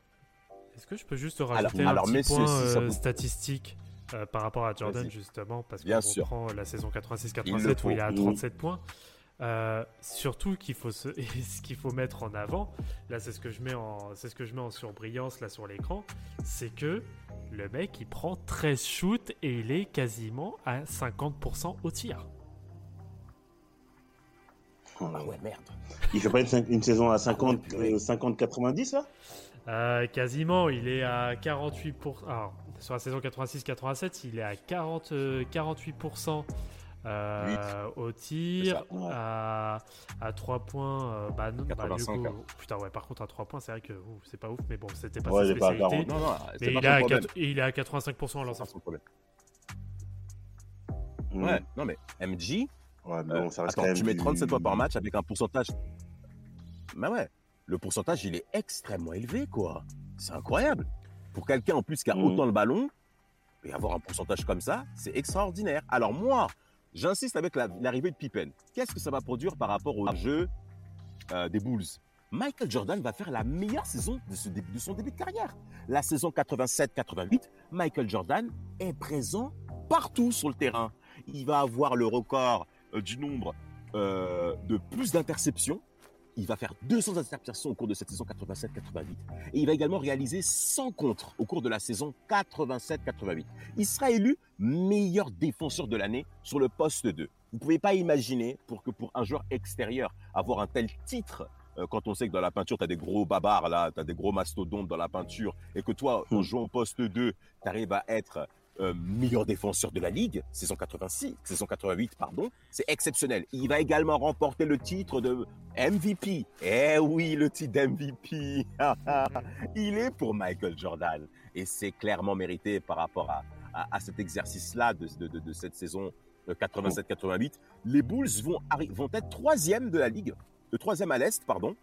Est-ce que je peux juste rajouter alors, un petit point si euh, vous- statistique euh, par rapport à Jordan justement parce qu'on sûr. reprend la saison Il le 86-87 faut. où il est à Mmh. 37 points. Euh, surtout qu'il faut se... ce qu'il faut mettre en avant, là c'est ce que je mets en c'est ce que je mets en surbrillance là sur l'écran, c'est que le mec il prend 13 shoots et il est quasiment à 50% au tir. Ah ouais, merde. Il fait pas une, saison à 50, Ah ouais, euh, 50-90 là? Euh, quasiment, il est à 48%. Alors, sur la saison 86-87, il est à 40, euh, 48% euh, au tir, à, à 3 points. euh, bah, non, bah, du 85, coup, hein. putain, ouais, par contre, à 3 points, c'est vrai que c'est pas ouf, mais bon, c'était pas Ouais, sa il est pas à spécialité. 40. Non, non, mais il pas est, à son problème. 4 il est à 85% en C'est lancement. pas son problème. Mm. Ouais, non mais MJ, Ouais, mais euh, bon, ça reste attends, quand même tu mets du- 37 fois par match avec un pourcentage. Bah ouais, le pourcentage il est extrêmement élevé quoi. C'est incroyable. Pour quelqu'un en plus qui a Mhm. autant le ballon, et avoir un pourcentage comme ça, c'est extraordinaire. Alors moi, j'insiste avec la- l'arrivée de Pippen. Qu'est-ce que ça va produire par rapport au jeu euh, des Bulls? Michael Jordan va faire la meilleure saison de, ce début- de son début de carrière. La saison 87-88, Michael Jordan est présent partout sur le terrain. Il va avoir le record euh, du nombre euh, de plus d'interceptions. Il va faire 200 interceptions au cours de cette saison 87-88. Et il va également réaliser 100 contres au cours de la saison 87-88. Il sera élu meilleur défenseur de l'année sur le poste 2. Vous ne pouvez pas imaginer pour que pour un joueur extérieur avoir un tel titre euh, quand on sait que dans la peinture, tu as des gros babards là, tu as des gros mastodontes dans la peinture et que toi, en Hmm. jouant au poste 2, tu arrives à être euh, meilleur défenseur de la ligue, saison 86, saison 88, pardon, c'est exceptionnel. Il va également remporter le titre de MVP. Eh oui, le titre d'MVP. Il est pour Michael Jordan. Et c'est clairement mérité par rapport à, à, cet exercice-là de, de, cette saison euh, 87-88. Les Bulls vont, vont être troisième de la ligue, de troisième à l'Est, pardon,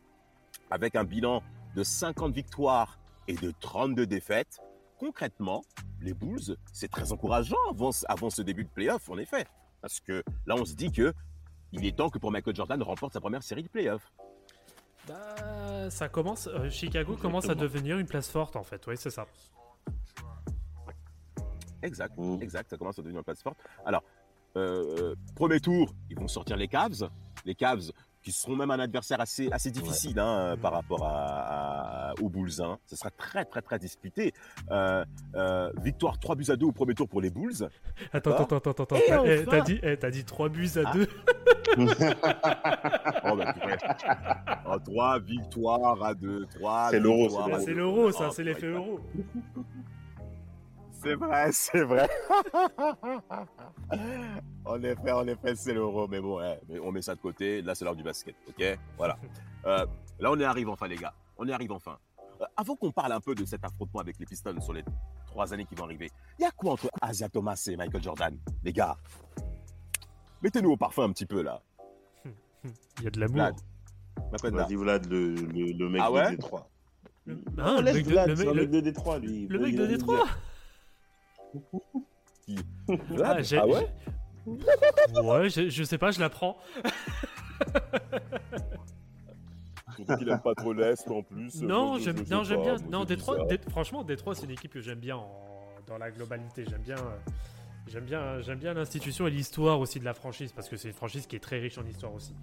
avec un bilan de 50 victoires et de 32 défaites. Concrètement, les Bulls, c'est très encourageant avant, avant ce début de playoff, en effet. Parce que là, on se dit que il est temps que pour Michael Jordan remporte sa première série de playoffs. Bah, ça commence. euh, Chicago Exactement. commence à devenir une place forte en fait. Oui, c'est ça. Exact, Mm. exact, ça commence à devenir une place forte. Alors, euh, euh, premier tour, ils vont sortir les Cavs. Les Cavs qui seront même un adversaire assez, assez difficile hein, Mm. par rapport à, à- aux Bulls. Hein. Ce sera très, très, très disputé. Euh, euh, victoire 3 buts à 2 au premier tour pour les Bulls. Attends, D'accord. attends, attends, attends. attends. Et T'as eh, enfin- dit, eh, t'as dit 3 buts à Ah. 2. Oh, bah. Oh, 3 victoires à 2. 3 C'est l'euro, c'est l'euro. ça, c'est l'effet euro. C'est vrai, c'est vrai. en effet, en effet, c'est l'euro. Mais bon, ouais, mais on met ça de côté. Là, c'est l'heure du basket. OK? Voilà. Euh, là, on y arrive enfin, les gars. On y arrive enfin. Euh, avant qu'on parle un peu de cet affrontement avec les Pistons sur les trois années qui vont arriver, il y a quoi entre Asia Thomas et Michael Jordan? Les gars, mettez-nous au parfum un petit peu, là. Il y a de l'amour. Vas-y, Vlad, le, le, le mec Ah ouais? De Détroit. Hein, le mec de, Vlad, le c'est mec- un le- mec de Détroit, lui. le mec de Détroit? Ah, Ah ouais Ouais, je, je sais pas, je la prends. Surtout qu'il aime pas trop l'Est en plus. Non, j'aime bien. moi, Non, Détroit, franchement, Détroit, c'est une équipe que j'aime bien en- dans la globalité. J'aime bien, j'aime bien, j'aime bien l'institution et l'histoire aussi de la franchise parce que c'est une franchise qui est très riche en histoire aussi.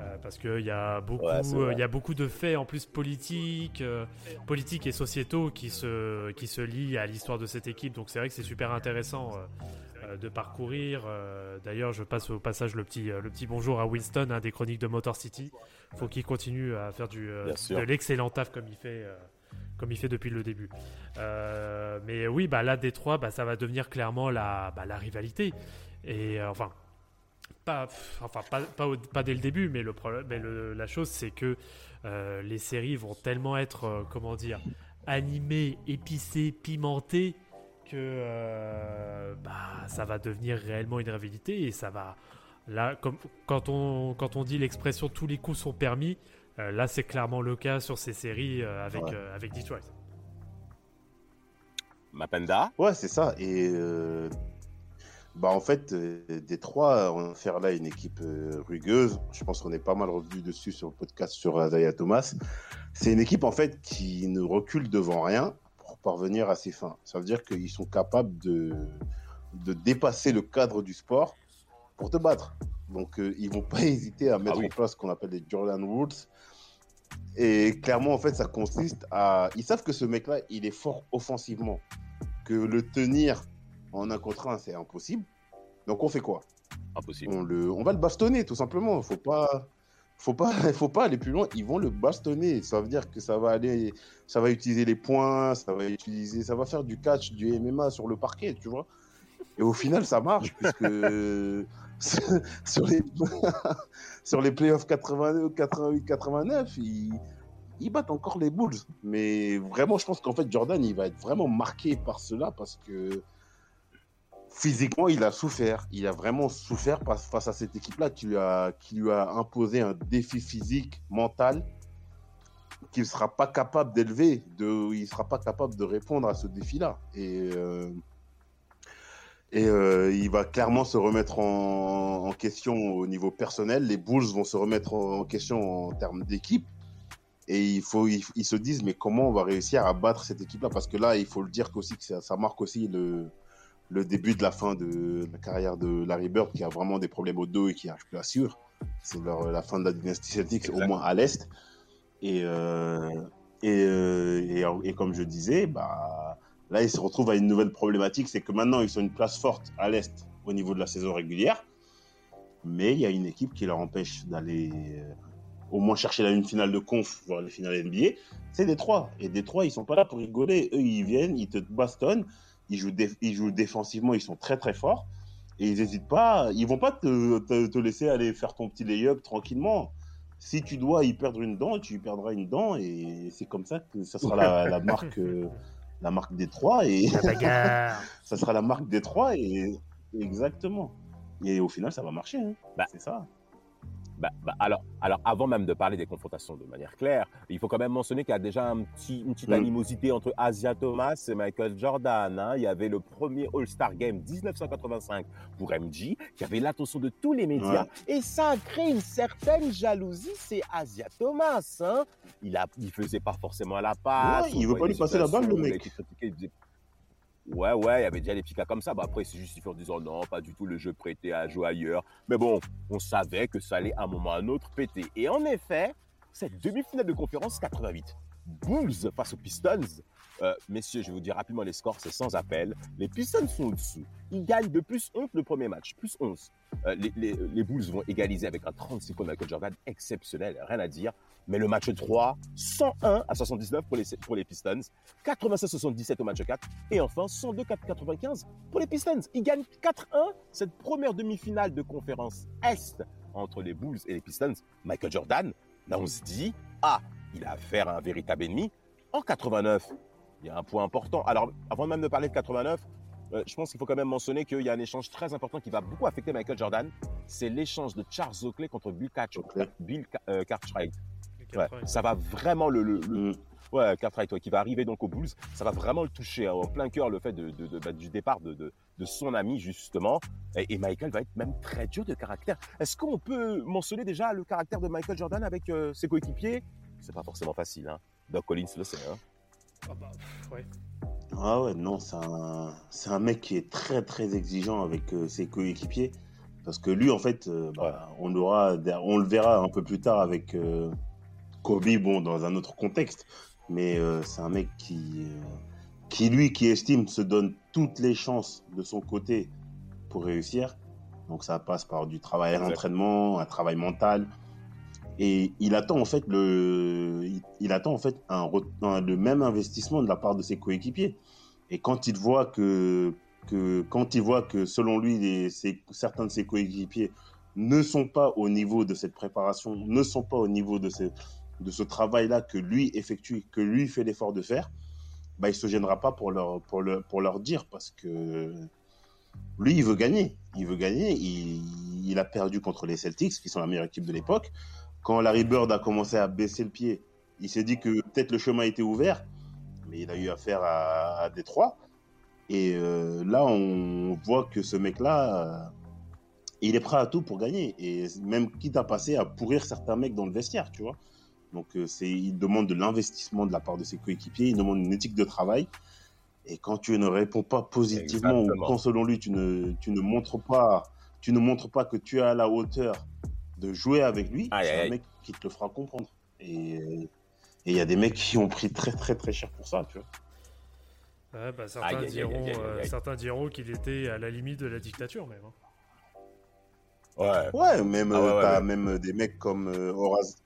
Euh, parce qu'il y a beaucoup, Ouais, euh, il y a beaucoup de faits en plus politiques, euh, politiques et sociétaux qui se, qui se lient à l'histoire de cette équipe. Donc c'est vrai que c'est super intéressant. de parcourir. D'ailleurs, je passe au passage le petit, le petit bonjour à Winston hein, des chroniques de Motor City. Faut qu'il continue à faire du, de l'excellent taf comme il fait, comme il fait depuis le début. Mais oui, bah là, Détroit, bah, ça va devenir clairement la, bah, la rivalité. Et enfin, pas, pff, enfin pas, pas, au- pas dès le début, mais, le problème, mais le- la chose, c'est que euh, les séries vont tellement être, euh, comment dire, animées, épicées, pimentées que euh, bah, ça va devenir réellement une rivalité et ça va là comme quand on quand on dit l'expression tous les coups sont permis euh, là c'est clairement le cas sur ces séries euh, avec Ouais. euh, avec Detroit Mapenda Ouais, c'est ça. Et euh, bah en fait, euh, Détroit, on va faire là une équipe euh, rugueuse. Je pense qu'on est pas mal revenu dessus sur le podcast sur Isaiah Thomas. C'est une équipe en fait qui ne recule devant rien pour parvenir à ses fins. Ça veut dire qu'ils sont capables de, de dépasser le cadre du sport pour te battre. Donc euh, ils vont pas hésiter à mettre oui. en place ce qu'on appelle les Jordan Rules. Et clairement, en fait, ça consiste à. Ils savent que ce mec-là, il est fort offensivement. Que le tenir en un contre un, c'est impossible. Donc, on fait quoi? Impossible. on, le... on va le bastonner, tout simplement. Faut pas. Faut pas, faut pas aller plus loin. Ils vont le bastonner. Ça veut dire que ça va aller, ça va utiliser les points, ça va utiliser, ça va faire du catch, du MMA sur le parquet, tu vois. Et au final, ça marche puisque sur les sur les playoffs 89, 88, 89, ils, ils battent encore les Bulls. Mais vraiment, je pense qu'en fait, Jordan, il va être vraiment marqué par cela parce que physiquement, il a souffert. Il a vraiment souffert face à cette équipe-là qui, lui a- imposé un défi physique, mental, qu'il ne sera pas capable d'élever. Il ne sera pas capable de répondre à ce défi-là. Et, euh, euh, il va clairement se remettre en, question au niveau personnel. Les Bulls vont se remettre en, question en termes d'équipe. Et il faut, ils, se disent, mais comment on va réussir à battre cette équipe-là? Parce que là, il faut le dire qu'aussi que ça marque aussi le, le début de la fin de la carrière de Larry Bird, qui a vraiment des problèmes au dos et qui n'arrive plus à suivre. C'est la fin de la dynastie Celtics, au moins à l'Est. Et, euh, et, euh, et, et comme je disais, bah, là, ils se retrouvent à une nouvelle problématique, c'est que maintenant, ils sont une place forte à l'Est au niveau de la saison régulière. Mais il y a une équipe qui leur empêche d'aller euh, au moins chercher la une finale de conf, voire les finales NBA. C'est Détroit. Et Détroit, ils sont pas là pour rigoler. Eux, ils viennent, ils te bastonnent, ils jouent, déf- ils jouent défensivement, ils sont très très forts. Et ils n'hésitent pas, ils vont pas te, te, te laisser aller faire ton petit lay-up tranquillement. Si tu dois y perdre une dent, tu y perdras une dent. Et c'est comme ça que ça sera la, la marque. euh, la marque Détroit et la bagarre ça sera la marque Détroit et exactement et au final ça va marcher hein. Bah, c'est ça Bah, bah, alors, alors, avant même de parler des confrontations de manière claire, il faut quand même mentionner qu'il y a déjà un petit, une petite Mm. animosité entre Asia Thomas et Michael Jordan. hein. Il y avait le premier All-Star Game 1985 pour MJ, qui avait l'attention de tous les médias. Et ça a créé une certaine jalousie, c'est Asia Thomas. Hein. Il, a, il faisait pas forcément la passe. Ouais, il veut pas lui passer la balle, le mec. il a été critiqué, il disait- Ouais, ouais, il y avait déjà des petits comme ça. Bah, après, il s'est justifié en disant non, pas du tout, le jeu prêté à jouer ailleurs. Mais bon, on savait que ça allait à un moment ou à un autre péter. Et en effet, cette demi-finale de conférence 88, Bulls face aux Pistons. Euh, messieurs, je vais vous dire rapidement les scores, c'est sans appel. Les Pistons sont au-dessous. Ils gagnent de plus 11 le premier match, plus 11. Euh, les, Bulls vont égaliser avec un 36 points de Michael Jordan, exceptionnel, rien à dire. Mais le match 3, 101 à 79 pour les, pour les Pistons, 96-77 au match 4, et enfin 102-95 pour les Pistons. Ils gagnent 4-1 cette première demi-finale de conférence Est entre les Bulls et les Pistons. Michael Jordan, là on se dit, ah, il a affaire à un véritable ennemi. En 89, il y a un point important. Alors, avant même de parler de 89, euh, je pense qu'il faut quand même mentionner qu'il y a un échange très important qui va beaucoup affecter Michael Jordan. C'est l'échange de Charles Oakley contre Bill, Catch-. Bill euh, Cartwright. Ouais, ça va vraiment le, le- le- Mm. Ouais, Cartwright, qui va arriver donc aux Bulls, ça va vraiment le toucher hein, en plein cœur le fait de, bah, du départ de, son ami justement. Et, Michael va être même très dur de caractère. Est-ce qu'on peut mentionner déjà le caractère de Michael Jordan avec euh, ses coéquipiers? C'est pas forcément facile. Hein. Doc Collins le sait. Hein. Ah bah, ouais. Ah ouais, non, c'est un, c'est un mec qui est très très exigeant avec euh, ses coéquipiers. Parce que lui, en fait, euh, bah, on, aura, on le verra un peu plus tard avec Kobe, bon, dans un autre contexte. Mais euh, c'est un mec qui, euh, qui, lui, qui estime, se donne toutes les chances de son côté pour réussir. Donc ça passe par du travail à l'entraînement, un travail mental. Et il attend en fait le, il, attend en fait un, le même investissement de la part de ses coéquipiers. Et quand il voit que, que quand il voit que selon lui, les, certains de ses coéquipiers ne sont pas au niveau de cette préparation, ne sont pas au niveau de, ces, de ce travail-là que lui effectue, que lui fait l'effort de faire, bah, il se gênera pas pour leur, pour, le, pour leur dire parce que lui, il veut gagner. Il veut gagner. Il, il, a perdu contre les Celtics, qui sont la meilleure équipe de l'époque. Quand Larry Bird a commencé à baisser le pied, il s'est dit que peut-être le chemin était ouvert, mais il a eu affaire à, à Détroit. Et euh, là, on voit que ce mec-là, il est prêt à tout pour gagner. Et même quitte à passer à pourrir certains mecs dans le vestiaire, tu vois. Donc, euh, c'est, il demande de l'investissement de la part de ses coéquipiers, il demande une éthique de travail. Et quand tu ne réponds pas positivement ou quand selon lui tu ne, tu ne montres pas, tu ne montres pas que tu es à la hauteur de jouer avec lui, c'est un mec qui te le fera comprendre. Et il y a des mecs qui ont pris très très très cher pour ça, tu vois. Ouais, bah, certains, diront, euh, certains diront qu'il était à la limite de la dictature même. Hein. Ouais. Ouais, même, ah euh, même des mecs comme Horace,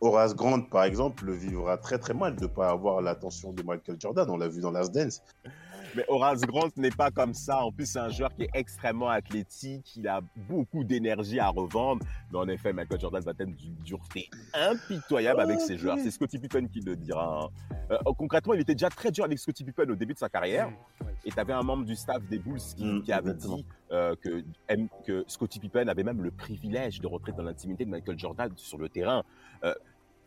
Horace Grant, par exemple, le vivra très très mal de ne pas avoir l'attention de Michael Jordan. On l'a vu dans Last Dance. Mais Horace Grant n'est pas comme ça. En plus, c'est un joueur qui est extrêmement athlétique. Il a beaucoup d'énergie à revendre. Mais en effet, Michael Jordan va être d'une dureté impitoyable avec ses joueurs. C'est Scottie Pippen qui le dira. Hein. Euh, concrètement, il était déjà très dur avec Scottie Pippen au début de sa carrière. Mmh, Et tu avais un membre du staff des Bulls qui, mmh, avait dit euh, que, que Scottie Pippen avait même le privilège de rentrer dans l'intimité de Michael Jordan sur le terrain. Euh,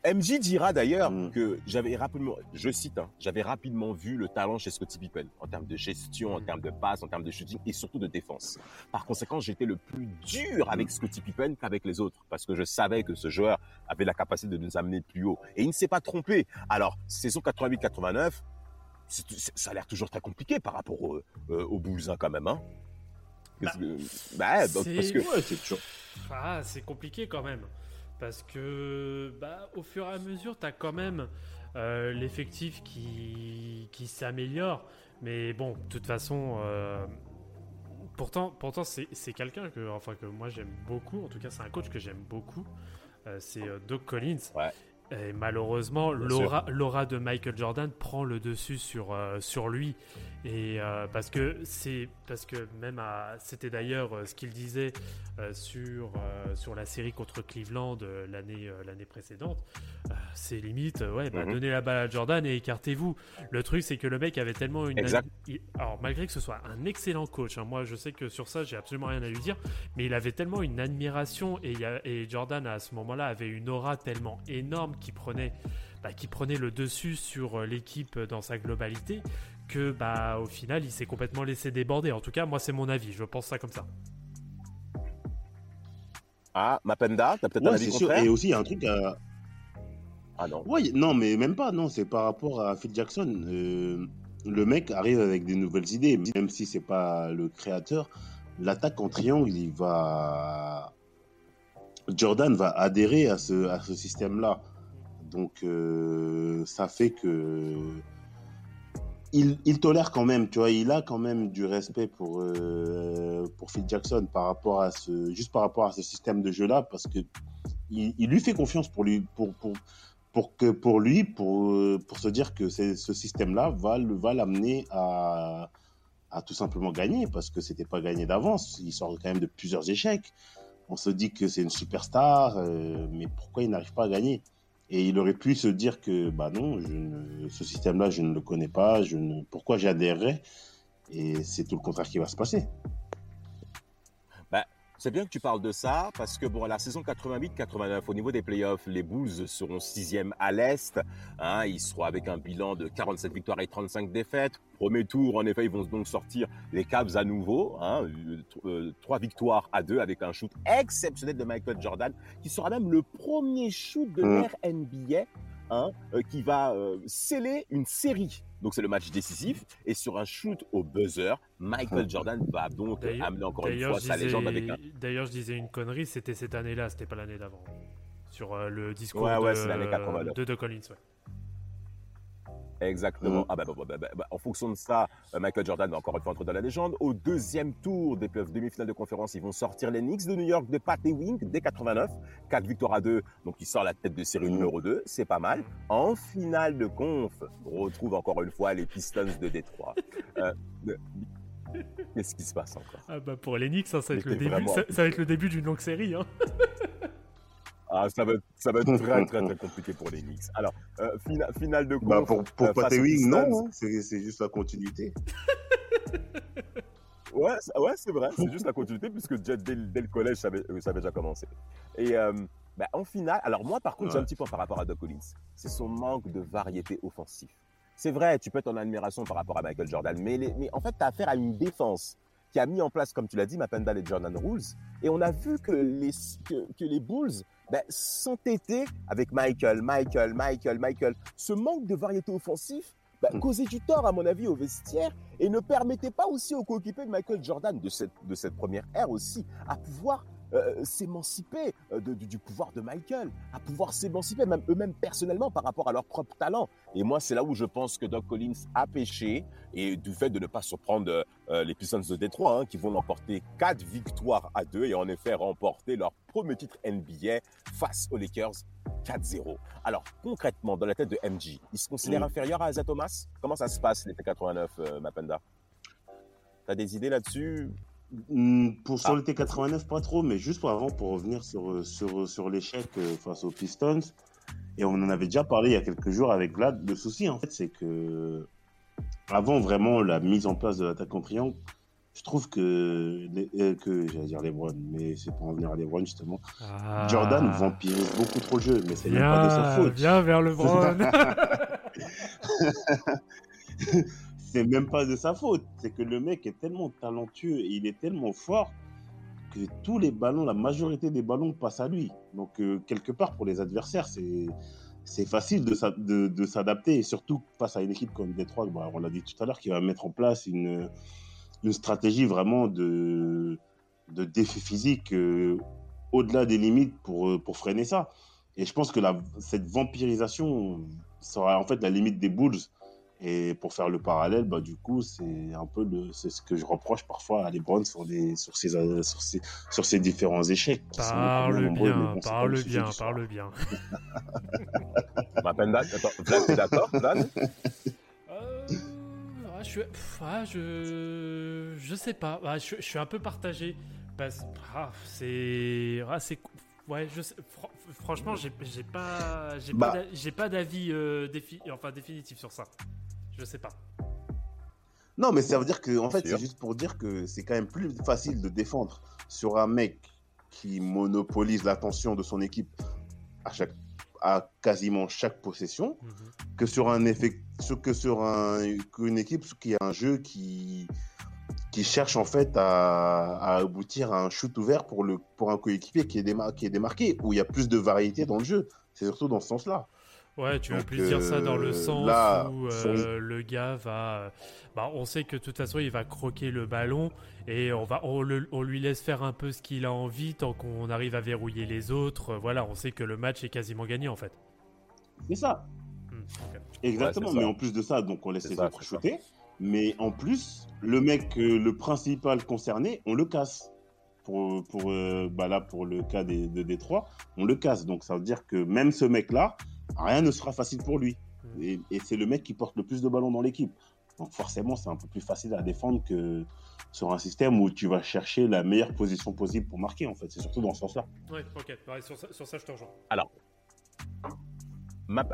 MJ dira d'ailleurs mm. que j'avais rapidement, je cite, hein, j'avais rapidement vu le talent chez Scottie Pippen en termes de gestion, en termes de passe, en termes de shooting et surtout de défense. Par conséquent, j'étais le plus dur avec mm. Scottie Pippen qu'avec les autres parce que je savais que ce joueur avait la capacité de nous amener plus haut. Et il ne s'est pas trompé. Alors, saison 88-89, ça a l'air toujours très compliqué par rapport aux au Bulls hein, quand même. Hein. Bah, bah, parce que c'est toujours... ah, c'est compliqué quand même parce que bah, au fur et à mesure, tu as quand même euh, l'effectif qui, s'améliore. Mais bon, de toute façon, euh, pourtant, c'est quelqu'un que, moi j'aime beaucoup. En tout cas, c'est un coach que j'aime beaucoup. Euh, c'est Doug Collins. Et malheureusement, l'aura de Michael Jordan prend le dessus sur, euh, sur lui. Et euh, parce que c'est parce que même c'était d'ailleurs euh, ce qu'il disait sur, sur la série contre Cleveland l'année l'année précédente. c'est limite, ouais, bah, mhm. donnez la balle à Jordan et écartez-vous. Le truc, c'est que le mec avait tellement une. Alors, malgré que ce soit un excellent coach, hein, moi je sais que sur ça, j'ai absolument rien à lui dire, mais il avait tellement une admiration et, et Jordan à ce moment-là avait une aura tellement énorme qui prenait, bah, qui prenait le dessus sur euh, l'équipe dans sa globalité, que bah, au final il s'est complètement laissé déborder. En tout cas, moi c'est mon avis, je pense ça comme ça. Ah, Mapenda, t'as peut-être un avis contraire Et aussi, il y a un truc à... Ah non. Ouais, non, mais même pas, non, c'est par rapport à Phil Jackson. Euh, le mec arrive avec des nouvelles idées, même si c'est pas le créateur. L'attaque en triangle, il va. Jordan va adhérer à ce, à ce système-là. Donc euh, ça fait que il, tolère quand même, tu vois, il a quand même du respect pour euh, pour Phil Jackson par rapport à ce juste par rapport à ce système de jeu là parce que il, lui fait confiance pour lui pour pour pour que pour lui pour pour se dire que ce système là va va l'amener à à tout simplement gagner parce que c'était pas gagné d'avance, il sort quand même de plusieurs échecs. On se dit que c'est une superstar, euh, mais pourquoi il n'arrive pas à gagner? Et il aurait pu se dire que, bah non, ce système-là, je ne le connais pas, je ne, pourquoi j'adhérerais? Et c'est tout le contraire qui va se passer. C'est bien que tu parles de ça parce que bon, la saison 88-89, au niveau des playoffs, les Bulls seront sixième à l'Est. Hein, ils seront avec un bilan de 47 victoires et 35 défaites. Premier tour, en effet, ils vont donc sortir les Cavs à nouveau. Hein, euh, trois victoires à deux avec un shoot exceptionnel de Michael Jordan, qui sera même le premier shoot de mm. l'ère NBA hein, euh, qui va euh, sceller une série donc c'est le match décisif. Et sur un shoot au buzzer, Michael Jordan va donc amener encore une fois sa légende avec un. D'ailleurs, je disais une connerie, c'était cette année-là, c'était pas l'année d'avant. Sur euh, le discours de, de, de Collins. Ouais. Exactement. Mm. Ah bah, bah, bah, en fonction de ça, euh, Michael Jordan va encore une fois entrer dans la légende. Au deuxième tour des demi-finales de conférence, ils vont sortir les Knicks de New York de Pat Ewing dès 89. 4 victoires à 2, donc il sort la tête de série mm. numéro 2, c'est pas mal. En finale de conf, on retrouve encore une fois les Pistons de Détroit. Euh, qu'est-ce qui se passe encore? Ah bah Pour les Knicks, hein, ça, va être le début, ça, va être le début d'une longue série. Hein. Ah, ça va, ça va être très, très, très compliqué pour les Knicks. Alors, euh, finale de bah pour pour euh, non, hein. c'est juste la continuité. ouais, ouais c'est vrai, c'est juste la continuité, puisque dès, dès, le collège, ça avait, ça avait, déjà commencé. Et euh, bah, en finale, alors moi, par contre, j'ai un petit point par rapport à Doc Collins. C'est son manque de variété offensive. C'est vrai, tu peux être en admiration par rapport à Michael Jordan, mais, mais en fait, tu as affaire à une défense qui a mis en place, comme tu l'as dit, Mapenda et Jordan Rules. Et on a vu que les, que, que les Bulls ben, s'entêter avec Michael, Michael, Michael, Michael. Ce manque de variété offensive ben, mm. causait du tort, à mon avis, au vestiaire et ne permettait pas aussi aux coéquipiers de Michael Jordan, de cette, de cette première ère aussi, à pouvoir euh, s'émanciper euh, du pouvoir de Michael, à pouvoir s'émanciper même eux-mêmes personnellement par rapport à leur propre talent. Et moi, c'est là où je pense que Doc Collins a péché et du fait de ne pas surprendre euh, les Pistons de Détroit, hein, qui vont l'emporter 4 victoires à 2 et en effet remporter leur premier titre NBA face aux Lakers 4-0. Alors, concrètement, dans la tête de MJ, il se considère inférieur à Isaiah Thomas? Comment ça se passe l'été 89, Mapenda? T'as des idées là-dessus? Pour sur ah. le T89, pas trop, mais juste pour avant, pour revenir sur, sur, sur l'échec euh, face aux Pistons, et on en avait déjà parlé il y a quelques jours avec Vlad, le souci en fait, c'est que avant vraiment la mise en place de l'attaque en triangle, je trouve que, euh, que j'allais dire Lebron, mais c'est pour en venir à Lebron justement. Ah. Jordan vampirise beaucoup trop le jeu, mais c'est même pas de sa faute. Viens vers Lebron. c'est même pas de sa faute. C'est que le mec est tellement talentueux et il est tellement fort que tous les ballons, la majorité des ballons passent à lui. Donc, euh, quelque part, pour les adversaires, c'est. C'est facile de, de, s'adapter et surtout face à une équipe comme Détroit, bah, on l'a dit tout à l'heure, qui va mettre en place une, une stratégie vraiment de, de défi physique euh, au-delà des limites pour, euh, pour freiner ça. Et je pense que cette vampirisation sera en fait la limite des Bulls et pour faire le parallèle, bah, du coup, c'est un peu le, c'est ce que je reproche parfois à LeBron sur, des, sur, ses, sur, ses, sur ses différents échecs. Parle bien, parle bien, parle bien. t'es d'accord, Dan euh, je, ah, je, je sais pas. Ah, je, je, suis un peu partagé. Parce, ah, c'est, ah, c'est, ouais, je sais, franchement, j'ai, j'ai pas, j'ai bah. pas, pas d'avis euh, défi, enfin définitif sur ça. Je sais pas. Non, mais ça veut dire que, en fait, c'est juste pour dire que c'est quand même plus facile de défendre sur un mec qui monopolise l'attention de son équipe à chaque à quasiment chaque possession mhm. que sur un effet que sur un, une équipe qui a un jeu qui qui cherche en fait à, à, aboutir à un shoot ouvert pour le pour un coéquipier qui est, qui est démarqué où il y a plus de variété dans le jeu c'est surtout dans ce sens là Ouais, tu veux plus dire ça dans le euh, sens où euh, le gars va. Bah, on sait que de toute façon, il va croquer le ballon et on, va, on, lui laisse faire un peu ce qu'il a envie tant qu'on arrive à verrouiller les autres. Voilà, on sait que le match est quasiment gagné en fait. C'est ça. Hmm, Exactement, mais en plus de ça, donc on laisse les autres shooter. Mais en plus, le mec, euh, le principal concerné, on le casse. Pour, pour, bah là, pour le cas des, de Détroit, on le casse. Donc ça veut dire que même ce mec-là, rien ne sera facile pour lui. Et, c'est le mec qui porte le plus de ballons dans l'équipe. Donc forcément, c'est un peu plus facile à défendre que sur un système où tu vas chercher la meilleure position possible pour marquer, en fait. C'est surtout dans ce sens-là. Oui, ok. sur, ça, je te rejoins. Alors,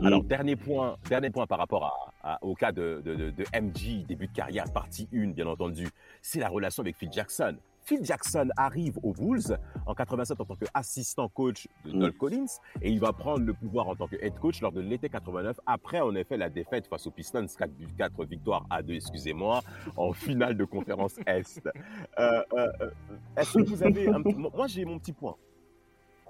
alors dernier, point, dernier point par rapport à, au cas de, de, de, MJ, début de carrière, partie 1, bien entendu, c'est la relation avec Phil Jackson. Phil Jackson arrive aux Bulls en 87 en tant qu'assistant coach de Doug Collins et il va prendre le pouvoir en tant que head coach lors de l'été 89 après en effet la défaite face aux Pistons 4, 4 victoires à 2 excusez-moi en finale de conférence Est. Euh, euh, euh, Est-ce que vous avez un... moi j'ai mon petit point.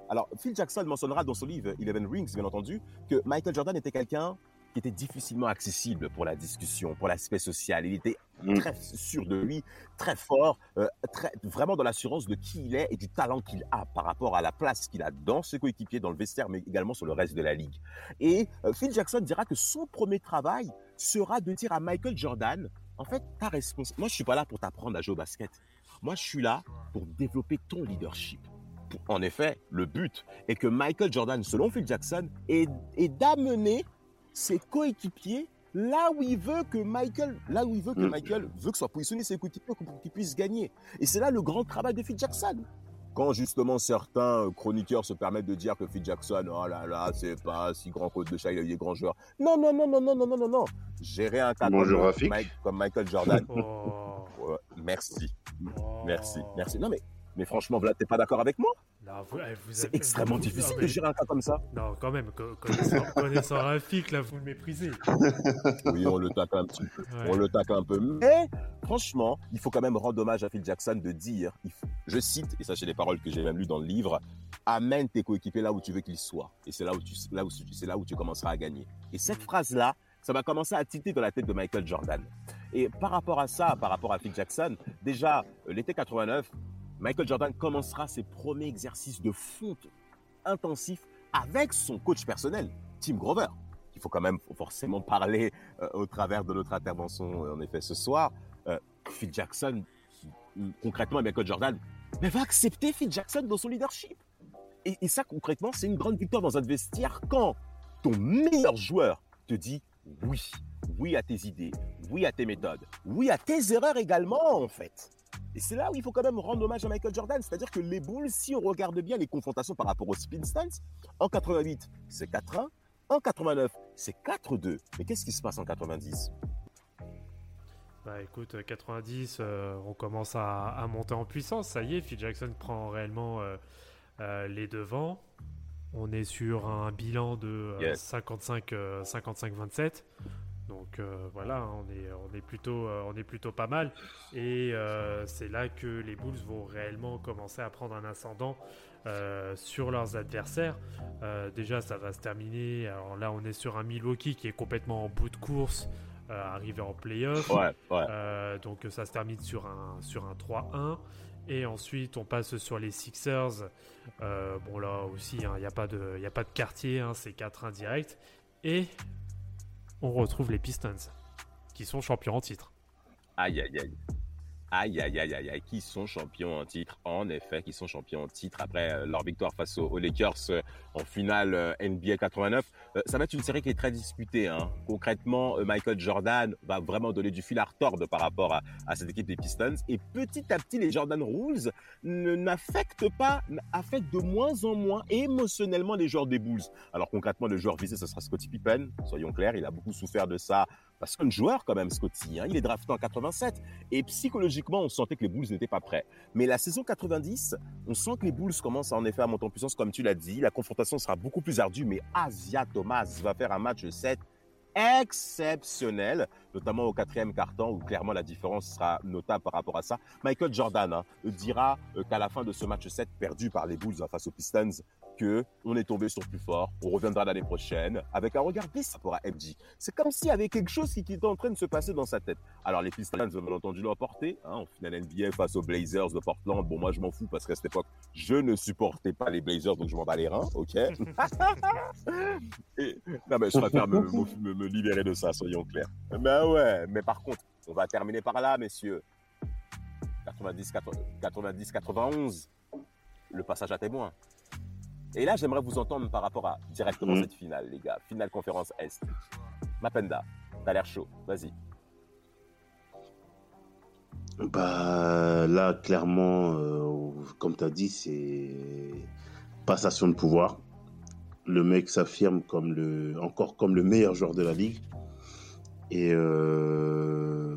Alors Phil Jackson mentionnera dans son livre Eleven Rings bien entendu que Michael Jordan était quelqu'un qui était difficilement accessible pour la discussion, pour l'aspect social. Il était mm. très sûr de lui, très fort, euh, très, vraiment dans l'assurance de qui il est et du talent qu'il a par rapport à la place qu'il a dans ses coéquipiers, dans le vestiaire, mais également sur le reste de la ligue. Et euh, Phil Jackson dira que son premier travail sera de dire à Michael Jordan, en fait, ta réponse. Moi, je suis pas là pour t'apprendre à jouer au basket. Moi, je suis là pour développer ton leadership. En effet, le but est que Michael Jordan, selon Phil Jackson, est, est d'amener ses coéquipiers là où il veut que Michael, là où il veut que mm. Michael veut que soit positionné ses coéquipiers pour qu'ils puissent gagner. Et c'est là le grand travail de Phil Jackson. Quand justement certains chroniqueurs se permettent de dire que Phil Jackson, oh là là, c'est pas si grand coach de chat, il a eu des grands joueurs. Non, non, non, non, non, non, non, non, non. Gérer un cas comme, Michael Jordan. Oh. merci. Merci. Merci. Non, mais, mais franchement, Vlad, t'es pas d'accord avec moi? Eh, c'est extrêmement difficile de gérer un cas comme ça. Non, quand même, connaissant, connaissant Rafik, là, vous le méprisez. Oui, on le tacle un petit peu. On le tacle un peu. Mais, franchement, il faut quand même rendre hommage à Phil Jackson de dire, je cite, et ça, c'est les paroles que j'ai même lues dans le livre, amène tes coéquipiers là où tu veux qu'ils soient. Et c'est là où tu, là où, c'est là où tu commenceras à gagner. Et cette phrase-là, ça va commencer à titer dans la tête de Michael Jordan. Et par rapport à ça, par rapport à Phil Jackson, déjà, euh, l'été 89, Michael Jordan commencera ses premiers exercices de fonte intensifs avec son coach personnel, Tim Grover. Il faut quand même forcément parler euh, au travers de notre intervention, euh, en effet, ce soir. Euh, Phil Jackson, concrètement, Michael Jordan, mais va accepter Phil Jackson dans son leadership. Et, et ça, concrètement, c'est une grande victoire dans un vestiaire quand ton meilleur joueur te dit oui, oui à tes idées, oui à tes méthodes, oui à tes erreurs également, en fait. Et c'est là où il faut quand même rendre hommage à Michael Jordan. C'est-à-dire que les Bulls, si on regarde bien les confrontations par rapport aux Spin Stance, en 88, c'est 4-1. En 89, c'est 4-2. Mais qu'est-ce qui se passe en 90 bah écoute, 90, euh, on commence à, monter en puissance. Ça y est, Phil Jackson prend réellement euh, euh, les devants. On est sur un bilan de 55-27. Donc euh, voilà, on est, on, est plutôt, euh, on est plutôt pas mal. Et euh, c'est là que les Bulls vont réellement commencer à prendre un ascendant sur leurs adversaires. déjà, ça va se terminer. Alors là, on est sur un Milwaukee qui est complètement en bout de course. arrivé en playoff. donc ça se termine sur un, sur un 3-1. Et ensuite, on passe sur les Sixers. bon, là aussi, il hein, n'y a, pas de, a pas de quartier, hein, c'est 4-1 direct. Et on retrouve les Pistons, qui sont champions en titre. Aïe, aïe, aïe. Aïe, aïe, aïe, aïe, aïe, qui sont champions en titre, en effet, qui sont champions en titre après euh, leur victoire face aux, Lakers euh, en finale euh, NBA 89. ça va être une série qui est très disputée. Hein. Concrètement, Michael Jordan va vraiment donner du fil à retordre par rapport à, cette équipe des Pistons. Et petit à petit, les Jordan Rules n'affectent pas, affectent de moins en moins émotionnellement les joueurs des Bulls. Alors concrètement, le joueur visé, ce sera Scottie Pippen, soyons clairs, il a beaucoup souffert de ça parce qu'un joueur quand même, Scotty, hein, il est drafté en 87. Et psychologiquement, on sentait que les Bulls n'étaient pas prêts. Mais la saison 90, on sent que les Bulls commencent en effet à monter en puissance, comme tu l'as dit. La confrontation sera beaucoup plus ardue, mais Asia Thomas va faire un match 7 exceptionnel, notamment au quatrième carton où clairement la différence sera notable par rapport à ça. Michael Jordan hein, dira euh, qu'à la fin de ce match 7 perdu par les Bulls face aux Pistons, que on est tombé sur plus fort, on reviendra l'année prochaine avec un regard bis pour à FG. C'est comme s'il y avait quelque chose qui, était en train de se passer dans sa tête. Alors les Pistons, bien entendu, l'ont porté, hein, en finale NBA face aux Blazers de Portland. Bon, moi je m'en fous parce qu'à cette époque, je ne supportais pas les Blazers, donc je m'en bats les reins, ok? Non mais je préfère me, me, me libérer de ça, soyons clairs. Mais ouais, mais par contre, on va terminer par là, messieurs. 90-91, le passage à témoin. Et là, j'aimerais vous entendre par rapport à directement mm. cette finale, les gars. Finale conférence Est. Mapenda, t'as l'air chaud. Vas-y. Bah là, clairement, euh, comme tu as dit, c'est passation de pouvoir. Le mec s'affirme comme le, encore comme le meilleur joueur de la ligue. Et euh,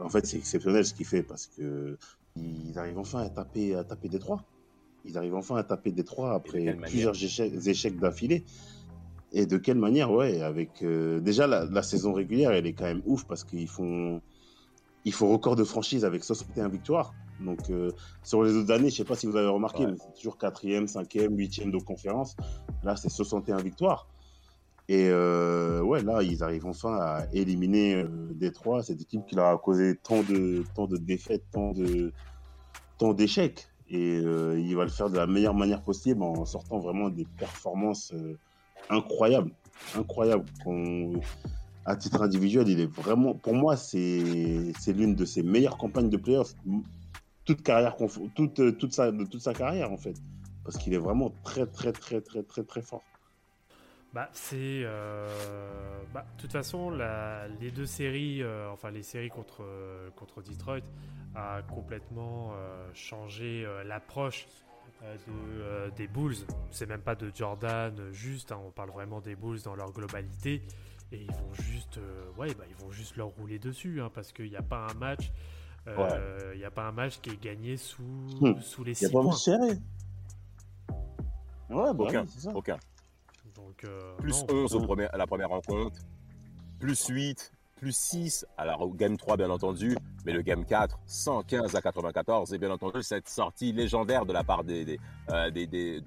en fait, c'est exceptionnel ce qu'il fait parce que ils arrivent enfin à taper, à taper Détroit. Ils arrivent enfin à taper Détroit après plusieurs échecs, d'affilée. Et de quelle manière, ouais, avec euh, déjà la, saison régulière, elle est quand même ouf parce qu'ils font, il faut record de franchise avec 61 victoires. Donc euh, sur les autres années, je sais pas si vous avez remarqué, mais c'est toujours quatrième, cinquième, huitième de conférence. Là, c'est 61 victoires. Et euh, ouais, là, ils arrivent enfin à éliminer euh, Détroit, cette équipe qui leur a causé tant de, tant de défaites, tant de, tant d'échecs. Et il va le faire de la meilleure manière possible en sortant vraiment des performances euh, incroyables, incroyables. à titre individuel, il est vraiment, pour moi, c'est, c'est l'une de ses meilleures campagnes de playoffs, toute carrière, toute, toute sa, de toute sa carrière en fait, parce qu'il est vraiment très, très, très, très, très, très fort. Bah, c'est. Euh, bah, de toute façon, les deux séries, euh, enfin les séries contre, contre Detroit, a complètement euh, changé l'approche de, des Bulls. C'est même pas de Jordan juste, hein, on parle vraiment des Bulls dans leur globalité. Et ils vont juste, ouais, bah, ils vont juste leur rouler dessus, hein, parce qu'il n'y a pas un match. Il n'y a pas un match qui est gagné sous, hmm. sous les 6 points. serré. Ouais, bah aucun, aucun. Euh, plus 11 au premier, à la première rencontre, plus 8, plus 6 à la game 3 bien entendu, mais le game 4, 115 à 94 et bien entendu cette sortie légendaire de la part des, des, euh, des, des,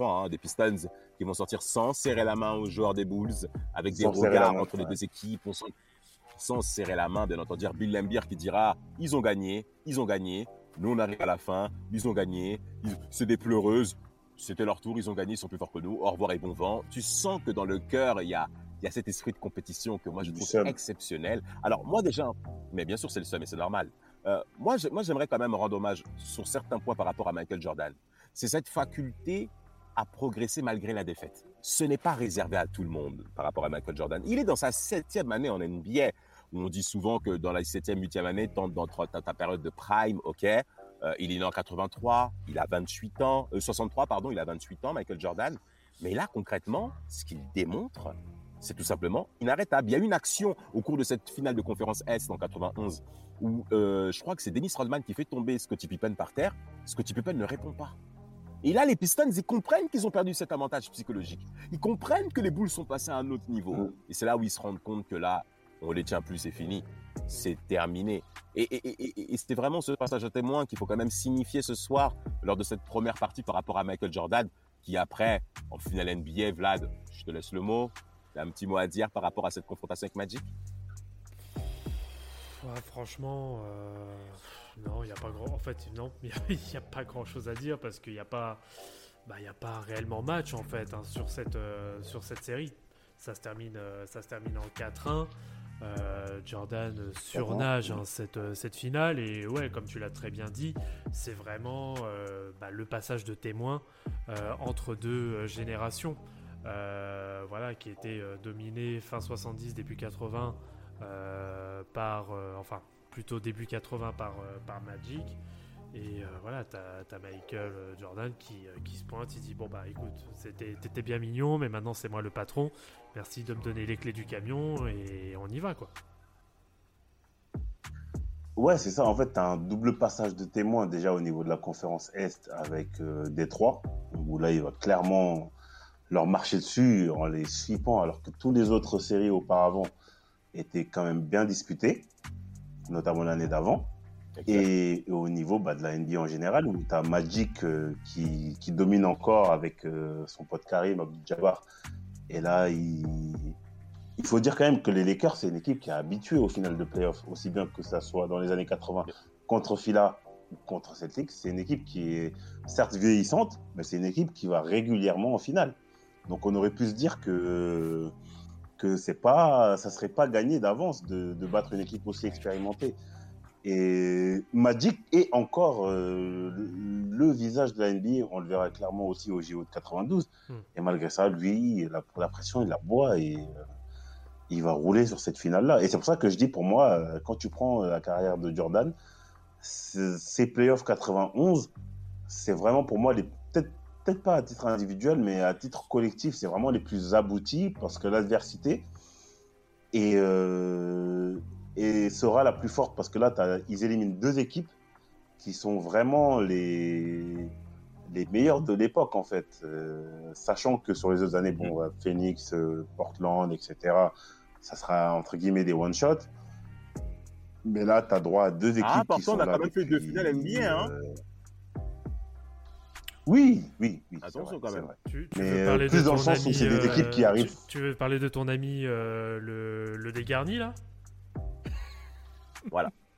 hein, des Pistons, qui vont sortir sans serrer la main aux joueurs des Bulls, avec des regards entre les deux équipes, sans serrer la main bien entendu. Bill Lambier qui dira, ils ont gagné, ils ont gagné, nous on arrive à la fin, ils ont gagné, c'est des pleureuses, c'était leur tour, ils ont gagné, ils sont plus forts que nous. Au revoir et bon vent. Tu sens que dans le cœur, il y a, il y a cet esprit de compétition que moi je trouve exceptionnel. Alors moi déjà, mais bien sûr c'est le seul, mais c'est normal. Euh, moi, moi j'aimerais quand même rendre hommage sur certains points par rapport à Michael Jordan. C'est cette faculté à progresser malgré la défaite. Ce n'est pas réservé à tout le monde par rapport à Michael Jordan. Il est dans sa septième année en NBA. Où on dit souvent que dans la septième, huitième année, dans ta période de prime, ok, euh, il est né en 83, il a 28 ans, 63 euh, pardon, il a 28 ans, Michael Jordan. Mais là, concrètement, ce qu'il démontre, c'est tout simplement inarrêtable. Il y a une action au cours de cette finale de conférence Est en 91 où euh, je crois que c'est Dennis Rodman qui fait tomber Scottie Pippen par terre. Scottie Pippen ne répond pas. Et là, les Pistons, ils comprennent qu'ils ont perdu cet avantage psychologique. Ils comprennent que les Bulls sont passés à un autre niveau. Mm. Et c'est là où ils se rendent compte que là, on les tient plus, c'est fini c'est terminé. Et, c'était vraiment ce passage à témoin qu'il faut quand même signifier ce soir lors de cette première partie par rapport à Michael Jordan, qui après, en finale NBA, Vlad, je te laisse le mot, tu as un petit mot à dire par rapport à cette confrontation avec Magic? Franchement, euh, non, il n'y a pas grand. En fait, non, il n'y a, pas grand chose à dire parce qu'il n'y a pas, bah, il a pas réellement match en fait hein, sur cette euh, sur cette série. Ça se termine, euh, ça se termine en 4-1. Euh, Jordan surnage hein, cette, euh, cette, finale. Et ouais comme tu l'as très bien dit c'est vraiment euh, bah, le passage de témoin entre deux générations. Voilà qui était dominé fin 70 début 80 par enfin plutôt début 80 par, par Magic. Et voilà, t'as as Michael Jordan qui, qui, se pointe, il dit Bon, bah écoute, t'étais bien mignon, mais maintenant c'est moi le patron. Merci de me donner les clés du camion et on y va, quoi. Ouais, c'est ça. En fait, tu as un double passage de témoins déjà au niveau de la conférence Est avec euh, Détroit, où là, il va clairement leur marcher dessus en les sweepant, alors que toutes les autres séries auparavant étaient quand même bien disputées, notamment l'année d'avant. Et, au niveau bah, de la NBA en général, où tu as Magic euh, qui, qui, domine encore avec euh, son pote Karim Abdul-Jabbar et là, il... faut dire quand même que les Lakers, c'est une équipe qui est habituée au final de playoffs, aussi bien que ça soit dans les années 80 contre Phila ou contre Celtics. C'est une équipe qui est certes vieillissante, mais c'est une équipe qui va régulièrement en finale. Donc on aurait pu se dire que que c'est pas, ça serait pas gagné d'avance de, battre une équipe aussi expérimentée. Et Magic est encore euh, le, visage de la NBA. On le verra clairement aussi au JO de 92. Hmm. Et malgré ça, lui, la, la pression, il la boit et euh, il va rouler sur cette finale-là. Et c'est pour ça que je dis, pour moi, euh, quand tu prends la carrière de Jordan, ces playoffs 91, c'est vraiment pour moi les peut-être peut-être pas à titre individuel, mais à titre collectif, c'est vraiment les plus aboutis parce que l'adversité et et sera la plus forte parce que là, ils éliminent deux équipes qui sont vraiment les, les meilleurs de l'époque, en fait. Euh, sachant que sur les autres années, bon, Phoenix, euh, Portland, etc., ça sera entre guillemets des one-shots. Mais là, tu as droit à deux équipes Ah, qui sont a là quand même fait deux finales NBA, hein. euh, Oui, oui, oui. Attention vrai, quand même. vrai. Tu, tu Mais, veux euh, parler plus de dans le ton sens où ami, c'est des équipes qui euh, arrivent. Tu, tu veux parler de ton ami euh, le, le dégarni là?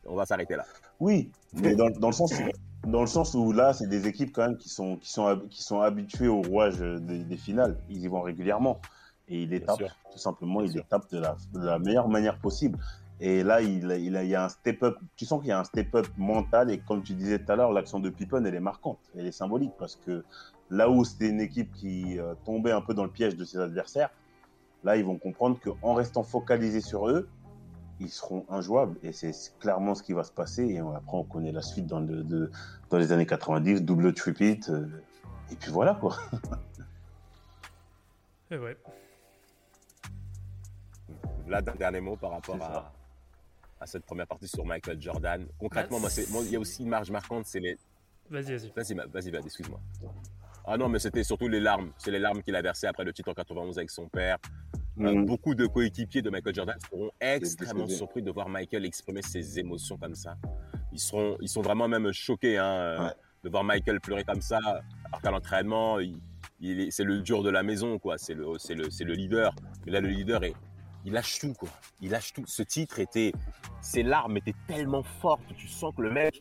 On va s'arrêter là. Oui, mais dans, dans le sens où, dans le sens où là, c'est des équipes quand même qui sont, qui sont, qui sont habituées au rouage des, des finales. Ils y vont régulièrement. Et ils les Bien tapent, sûr. tout simplement, Bien ils les sûr. tapent de la, de la meilleure manière possible. Et là, il, il, il y a un step-up. Tu sens qu'il y a un step-up mental. Et comme tu disais tout à l'heure, l'action de Pippen, elle est marquante. Elle est symbolique parce que là où c'était une équipe qui euh, tombait un peu dans le piège de ses adversaires, là, ils vont comprendre qu'en restant focalisés sur eux, ils seront injouables. Et c'est clairement ce qui va se passer. Et après, on connaît la suite dans, le, de- dans les années 90, double tripit. euh, et puis voilà, quoi. Eh ouais. Un dernier mot par rapport à, cette première partie sur Michael Jordan. Concrètement, Bah, moi, il y a aussi une marge marquante, c'est les. Vas-y, vas-y. Vas-y, vas-y, excuse-moi. Ah non, mais c'était surtout les larmes. C'est les larmes qu'il a versées après le titre en 91 avec son père. Euh, Mm. beaucoup de coéquipiers de Michael Jordan seront extrêmement surpris de voir Michael exprimer ses émotions comme ça. Ils, seront, ils sont vraiment même choqués hein, euh, Ouais. de voir Michael pleurer comme ça, alors qu'à l'entraînement, il, il est- c'est le dur de la maison, quoi. C'est le, c'est le, c'est le leader. Mais là, le leader, est, il lâche tout, quoi. Il lâche tout. Ce titre était, ses larmes étaient tellement fortes, tu sens que le mec,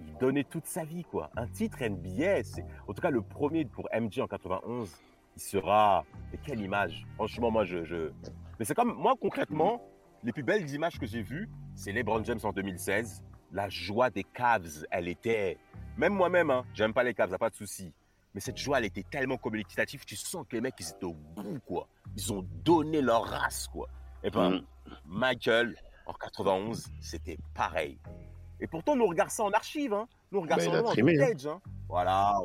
il donnait toute sa vie, quoi. Un titre NBA, c'est, en tout cas, le premier pour MJ en 91, il sera. Et quelle image Franchement, moi, je. je... Mais c'est comme. Moi, concrètement, les plus belles images que j'ai vues, c'est LeBron James en 2016. La joie des Cavs, elle était. Même moi-même, hein, j'aime pas les Cavs, y a pas de souci. Mais cette joie, elle était tellement communicative, tu sens que les mecs, ils étaient au bout, quoi. Ils ont donné leur race, quoi. Et ben, Mm. Michael, en 91, c'était pareil. Et pourtant, nous regardons ça en archive, hein. Nous regardons Bah, ça en trimé, hein. footage, hein. Voilà.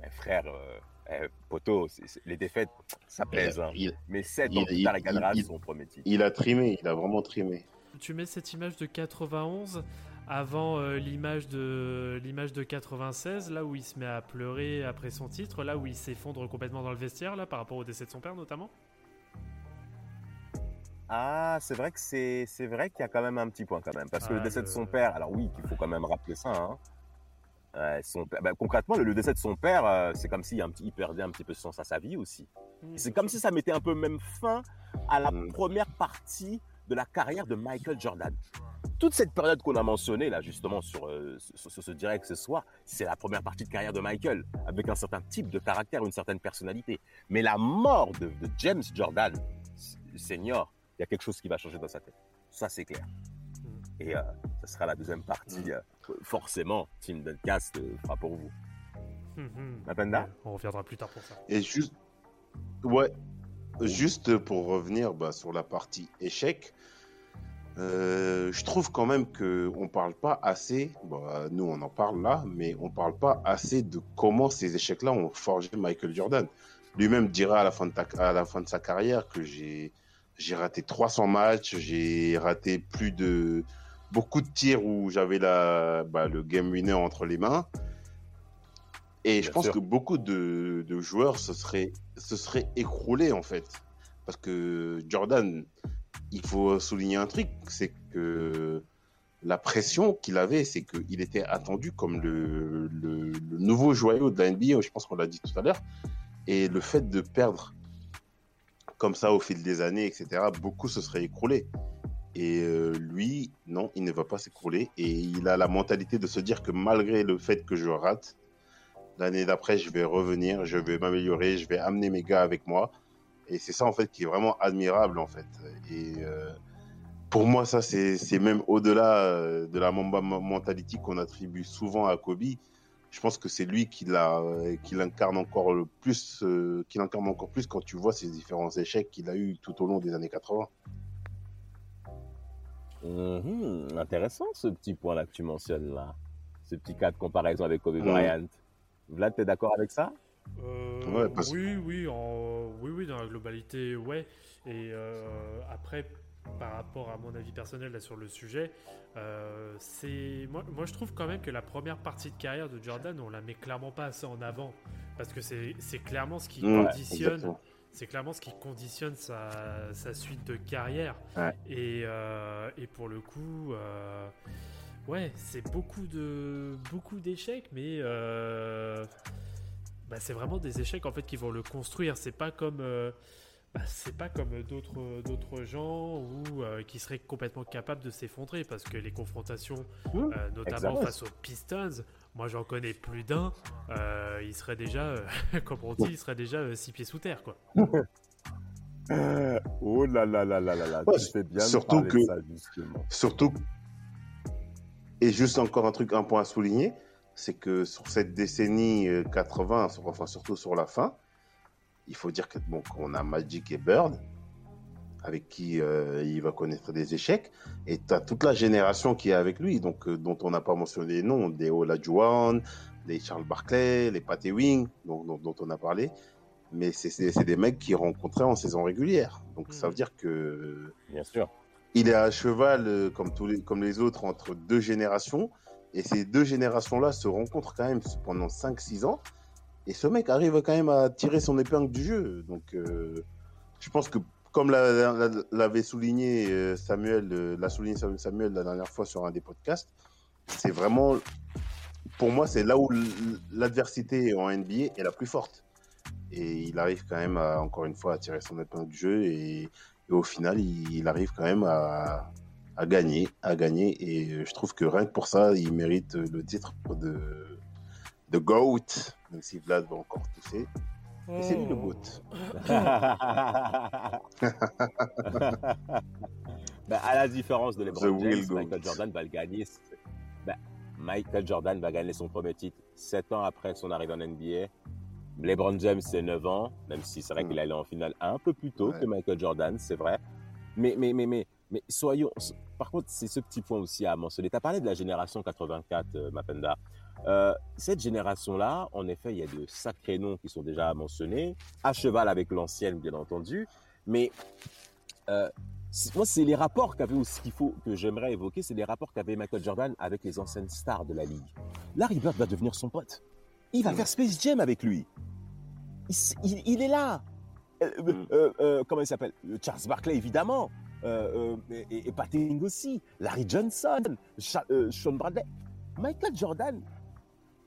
Mais frère, euh, eh, c'est- les défaites, ça pèse. hein. Il, Mais 7 il- ans plus tard, il- il gagnera il- son premier titre. il a trimé, il a vraiment trimé. Tu mets cette image de 91 avant euh, l'image de l'image de 96, là où il se met à pleurer après son titre, là où il s'effondre complètement dans le vestiaire, là par rapport au décès de son père notamment? Ah, c'est vrai que c'est c'est vrai qu'il y a quand même un petit point quand même parce que Ah, le décès de son père. Alors oui, il faut quand même rappeler ça. Hein. Euh, son père- ben, concrètement, le, le décès de son père, euh, c'est comme s'il un petit- il perdait un petit peu sens à sa vie aussi. C'est comme si ça mettait un peu même fin à la Mm. première partie de la carrière de Michael Jordan. Toute cette période qu'on a mentionnée là justement sur, euh, sur, sur ce direct ce soir, c'est la première partie de carrière de Michael avec un certain type de caractère, une certaine personnalité. Mais la mort de, de James Jordan, senior, il y a quelque chose qui va changer dans sa tête. Ça c'est clair. Et euh, ce sera la deuxième partie. euh, forcément, Team Duncast euh, fera pour vous. Mhm. Mapenda On reviendra plus tard pour ça. Et juste, ouais, juste pour revenir bah, sur la partie échec, euh, je trouve quand même que on parle pas assez. Bah, nous, on en parle là, mais on parle pas assez de comment ces échecs-là ont forgé Michael Jordan. Lui-même dira à la fin de, ta- à la fin de sa carrière que j'ai j'ai raté 300 matchs, j'ai raté plus de beaucoup de tirs où j'avais la bah, le game winner entre les mains. Et je pense sûr. que beaucoup de, de joueurs se seraient, se seraient écroulés en fait. Parce que Jordan, il faut souligner un truc, c'est que la pression qu'il avait, c'est qu'il était attendu comme le, le, le nouveau joyau de la NBA, je pense qu'on l'a dit tout à l'heure. Et le fait de perdre comme ça au fil des années, etc., beaucoup se seraient écroulés. Et euh, lui, non, il ne va pas s'écrouler. Et il a la mentalité de se dire que malgré le fait que je rate, l'année d'après, je vais revenir, je vais m'améliorer, je vais amener mes gars avec moi. Et c'est ça, en fait, qui est vraiment admirable, en fait. Et euh, pour moi, ça, c'est même au-delà euh, de la Mamba mentality qu'on attribue souvent à Kobe. Je pense que c'est lui qui l'incarne encore le plus, qui l'incarne encore plus quand tu vois ces différents échecs qu'il a eu tout au long des années 80. Mhm, intéressant ce petit point là que tu mentionnes là. Ce petit cas de comparaison avec Kobe. Bryant. Vlad, t'es d'accord avec ça? Euh, Ouais, parce- Oui, oui, en... oui, oui, dans la globalité, ouais. Et euh, après, par rapport à mon avis personnel là, sur le sujet, euh, c'est moi, moi je trouve quand même que la première partie de carrière de Jordan, on la met clairement pas assez en avant parce que c'est clairement ce qui Ouais, conditionne. exactement. C'est clairement ce qui conditionne sa, sa suite de carrière. Ouais. Et, euh, et pour le coup, euh, ouais, c'est beaucoup de beaucoup d'échecs, mais euh, bah, c'est vraiment des échecs en fait qui vont le construire. C'est pas comme bah, c'est pas comme d'autres d'autres gens ou euh, qui seraient complètement capables de s'effondrer parce que les confrontations, Mmh, euh, notamment face aux Pistons, moi j'en connais plus d'un. euh, il serait déjà, euh, comme on dit, il serait déjà euh, six pieds sous terre quoi. Oh là là là là là là, Ouais, tu fais bien de surtout de que- ça, justement. Surtout, et juste encore un truc, un point à souligner, c'est que sur cette décennie euh, 80, sur- enfin surtout sur la fin, il faut dire que bon, qu'on a Magic et Bird, avec qui euh, il va connaître des échecs, et tu as toute la génération qui est avec lui, donc euh, dont on n'a pas mentionné les noms, des Olajuwon, des Charles Barkley, les Pat Ewing, dont, dont, dont on a parlé, mais c'est- des mecs qu'il rencontrait en saison régulière. Donc ça veut Mhm. dire que Bien sûr. il est à cheval, euh, comme, tous les, comme les autres, entre deux générations. Et ces deux générations-là se rencontrent quand même pendant 5-6 ans. Et ce mec arrive quand même à tirer son épingle du jeu. Donc, euh, je pense que, comme l'a- l'a- l'avait souligné euh, Samuel, euh, l'a souligné Samuel la dernière fois sur un des podcasts, c'est vraiment, pour moi, c'est là où l'adversité en NBA est la plus forte. Et il arrive quand même, à, encore une fois, à tirer son épingle du jeu. Et, au final, il, arrive quand même à, gagner, à gagner. Et euh, je trouve que rien que pour ça, il mérite le titre de, de GOAT, même si Vlad va encore tousser. Et c'est lui le GOAT. Bah, à la différence de The LeBron James, Goat. Michael Jordan va le gagner. Bah, Michael Jordan va gagner son premier titre 7 ans après son arrivée en NBA. LeBron James, c'est 9 ans, même si c'est vrai qu'il allait en finale un peu plus tôt Ouais. que Michael Jordan, c'est vrai. Mais, mais, mais, mais, mais soyons. Par contre, c'est ce petit point aussi à mentionner. Tu as parlé de la génération 84, euh, Mapenda. Euh, cette génération-là, en effet, il y a de sacrés noms qui sont déjà mentionnés, à cheval avec l'ancienne, bien entendu. Mais euh, c'est- moi, c'est les rapports qu'avait aussi qu'il faut que j'aimerais évoquer, c'est les rapports qu'avait Michael Jordan avec les anciennes stars de la ligue. Larry Bird va devenir son pote. Il va Mm. faire Space Jam avec lui. Il, s- il- il est là. Euh, euh, Mm. comment il s'appelle? Charles Barkley, évidemment. Euh, et, et Pat aussi. Larry Johnson. Sean Bradley. Michael Jordan,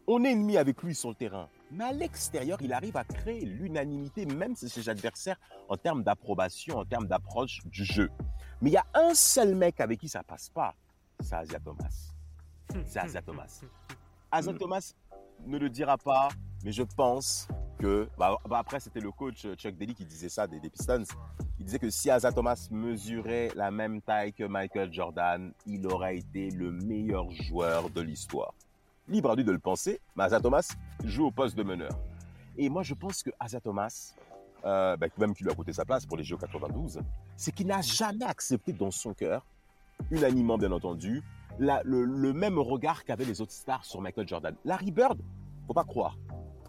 on est ennemi avec lui sur le terrain. Mais à l'extérieur, il arrive à créer l'unanimité, même chez ses adversaires, en termes d'approbation, en termes d'approche du jeu. Mais il y a un seul mec avec qui ça passe pas, c'est Asia Thomas. C'est Asia Thomas. Asia Mm. Thomas ne le dira pas, mais je pense que. bah, bah après, c'était le coach euh, Chuck Daly qui disait ça des, des Pistons. Il disait que si Asa Thomas mesurait la même taille que Michael Jordan, il aurait été le meilleur joueur de l'histoire. Libre à lui de le penser, mais Asa Thomas joue au poste de meneur. Et moi, je pense que Asa Thomas, euh, bah, même qui lui a coûté sa place pour les Jeux 92, c'est qu'il n'a jamais accepté dans son cœur, unanimement bien entendu, le même regard qu'avaient les autres stars sur Michael Jordan. Larry Bird, faut pas croire.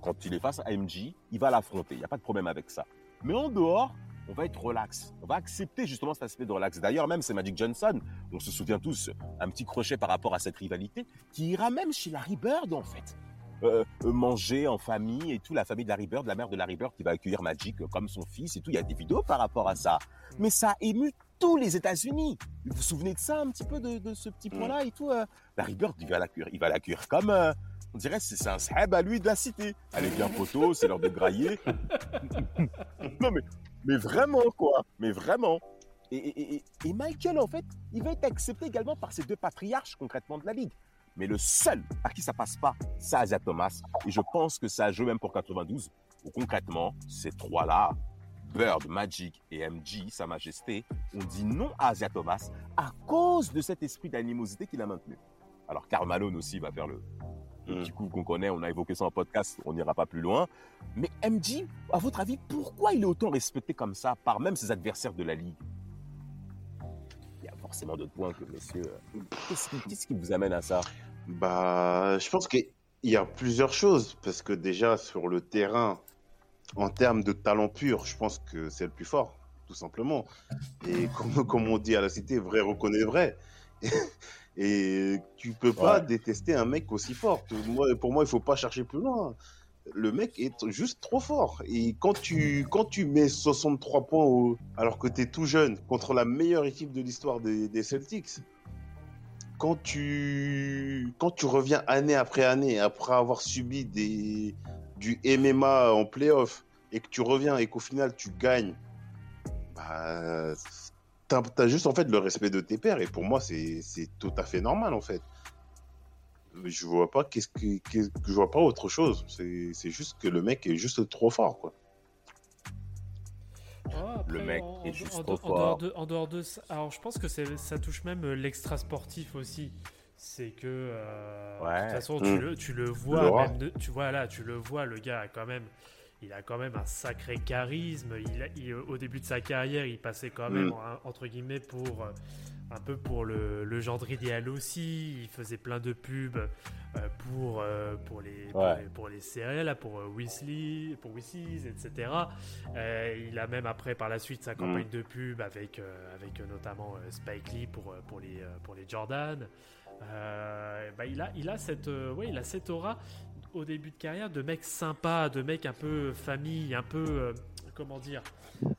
Quand il est face à MJ, il va l'affronter. Il n'y a pas de problème avec ça. Mais en dehors, on va être relax. On va accepter justement cet aspect de relax. D'ailleurs, même c'est Magic Johnson, on se souvient tous, un petit crochet par rapport à cette rivalité, qui ira même chez Larry Bird en fait. Euh, euh, manger en famille et tout, la famille de Larry Bird, la mère de Larry Bird qui va accueillir Magic comme son fils et tout. Il y a des vidéos par rapport à ça. Mais ça a ému tous les États-Unis. Vous vous souvenez de ça un petit peu de, de ce petit Mm. point-là et tout euh? Larry Bird, il va l'accueillir, il va l'accueillir comme, euh, on dirait, c'est c'est un sahab à lui de la cité. Allez, bien photo, c'est l'heure de grailler. non mais, mais vraiment quoi, mais vraiment. Et, Michael, en fait, il va être accepté également par ces deux patriarches concrètement de la ligue. Mais le seul à qui ça passe pas, c'est Asia Thomas. Et je pense que ça a joué même pour 92, où concrètement, ces trois-là, Bird, Magic et MG, Sa Majesté, ont dit non à Asia Thomas à cause de cet esprit d'animosité qu'il a maintenu. Alors Karl Malone aussi va faire le, le Mm. petit coup qu'on connaît, on a évoqué ça en podcast, on n'ira pas plus loin. Mais MG, à votre avis, pourquoi il est autant respecté comme ça par même ses adversaires de la Ligue? Il y a forcément d'autres points que messieurs. Qu'est-ce qui, vous amène à ça? Bah, je pense qu'il y a plusieurs choses. Parce que déjà, sur le terrain, en termes de talent pur, je pense que c'est le plus fort. tout simplement. Et comme, comme on dit à la cité, vrai reconnaît vrai. Et tu peux pas détester un mec aussi fort. Moi, pour moi, il faut pas chercher plus loin. Le mec est juste trop fort. Et quand tu, quand tu mets 63 points alors que tu es tout jeune contre la meilleure équipe de l'histoire des, des, Celtics, quand tu, quand tu reviens année après année, après avoir subi des, du MMA en playoff, et que tu reviens et qu'au final tu gagnes, bah, t'as as juste en fait le respect de tes pères et pour moi c'est tout à fait normal en fait. Je vois pas qu'est-ce que, je vois pas autre chose. C'est juste que le mec est juste trop fort quoi. le mec est juste trop fort. En dehors, de, ça, alors je pense que ça touche même euh, l'extra sportif aussi. C'est que euh, de toute façon tu, mmh. le, tu le vois, même tu vois là, tu le vois, le gars a quand même il a quand même un sacré charisme. Il, au début de sa carrière, il passait quand même, mm. entre guillemets, pour euh, un peu pour le, le, genre idéal aussi. Il faisait plein de pubs euh, pour, euh, pour, les, pour, les, céréales, pour Weasley, pour Weasley, etc. il a même après, par la suite, sa campagne mm. de pub avec, avec notamment Spike Lee pour, pour, les, pour les Jordan. Bah, il, a, il, a cette, ouais, il a cette aura au début de carrière de mecs sympas, de mecs un peu famille, un peu euh, comment dire.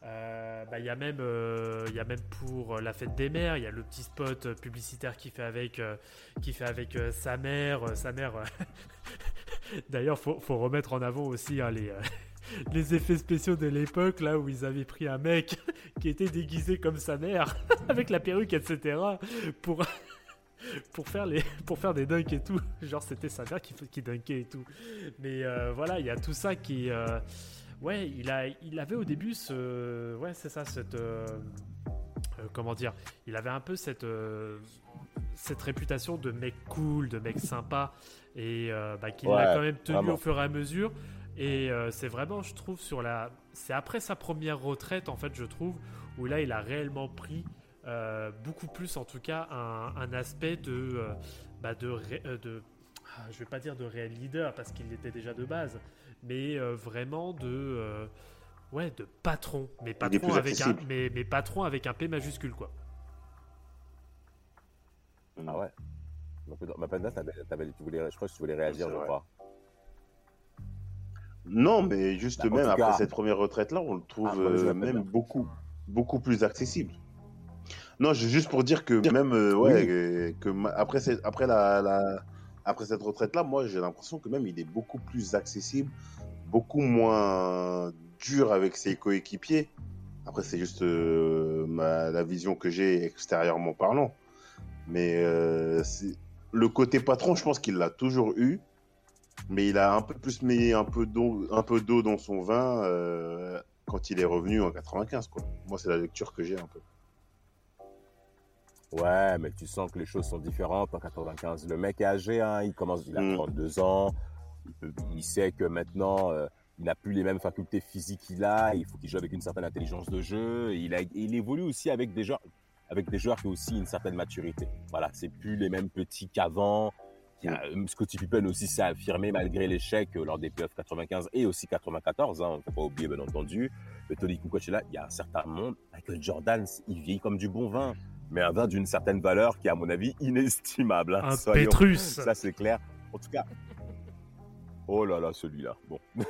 Euh, bah, il y a même, euh, y a même pour la fête des mères, il y a le petit spot publicitaire qui fait avec, qui fait avec sa mère, sa mère. D'ailleurs, faut, faut remettre en avant aussi hein, les. les effets spéciaux de l'époque, là où ils avaient pris un mec qui était déguisé comme sa mère, avec la perruque, etc., pour, pour faire les pour faire des dunks et tout. Genre c'était sa mère qui qui dunkait et tout. Mais euh, voilà il y a tout ça qui euh, ouais il a il avait au début ce ouais c'est ça cette euh, comment dire il avait un peu cette cette réputation de mec cool de mec sympa et bah, qu'il a quand même tenu au fur et à mesure. Et c'est vraiment je trouve sur la c'est après sa première retraite en fait je trouve où là il a réellement pris euh, beaucoup plus en tout cas un, aspect de, euh, bah de, euh, de ah, je vais pas dire de réel leader parce qu'il l'était déjà de base, mais vraiment de ouais de patron, mais patron avec un mais, mais, patron avec un P majuscule quoi. Ah ouais. Ma tu voulais, je crois que tu voulais réagir, je crois. Non, mais juste bah, même après cette première retraite là, on le trouve ah, même beaucoup beaucoup plus accessible. Non, juste pour dire que même euh, ouais, que, après cette, après la, après cette retraite là, moi j'ai l'impression que même il est beaucoup plus accessible, beaucoup moins dur avec ses coéquipiers. Après c'est juste euh, la vision que j'ai extérieurement parlant, mais euh, le côté patron, je pense qu'il l'a toujours eu, mais il a un peu plus mis un peu d'eau, un peu d'eau dans son vin quand il est revenu en 95 quoi. Moi c'est la lecture que j'ai un peu. Ouais, mais tu sens que les choses sont différentes en 95. Le mec est âgé, hein, il commence, il a 32 mm. ans, il, sait que maintenant, euh, il n'a plus les mêmes facultés physiques qu'il a, il faut qu'il joue avec une certaine intelligence de jeu, il, a, il évolue aussi avec des joueurs, avec des joueurs qui ont aussi une certaine maturité. Voilà, c'est plus les mêmes petits qu'avant. Mm. Scottie Pippen aussi s'est affirmé malgré l'échec euh, lors des playoffs 95 et aussi 94, hein, on ne faut pas oublier bien entendu. Le Tony Kukoc là, il y a un certain monde. Michael Jordan, il vieillit comme du bon vin mais un vin d'une certaine valeur qui est, à mon avis, inestimable. Hein. Un Pétrus. Ça, c'est clair. En tout cas. Oh là là, celui-là. Bon.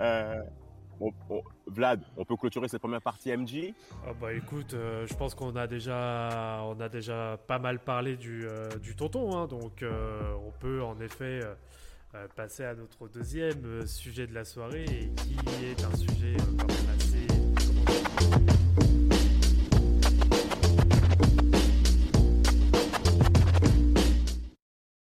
Euh, Vlad, on peut clôturer cette première partie MJ ah bah écoute, euh, je pense qu'on a déjà, on a déjà pas mal parlé du, euh, du tonton, hein, donc on peut en effet passer à notre deuxième sujet de la soirée, qui est un sujet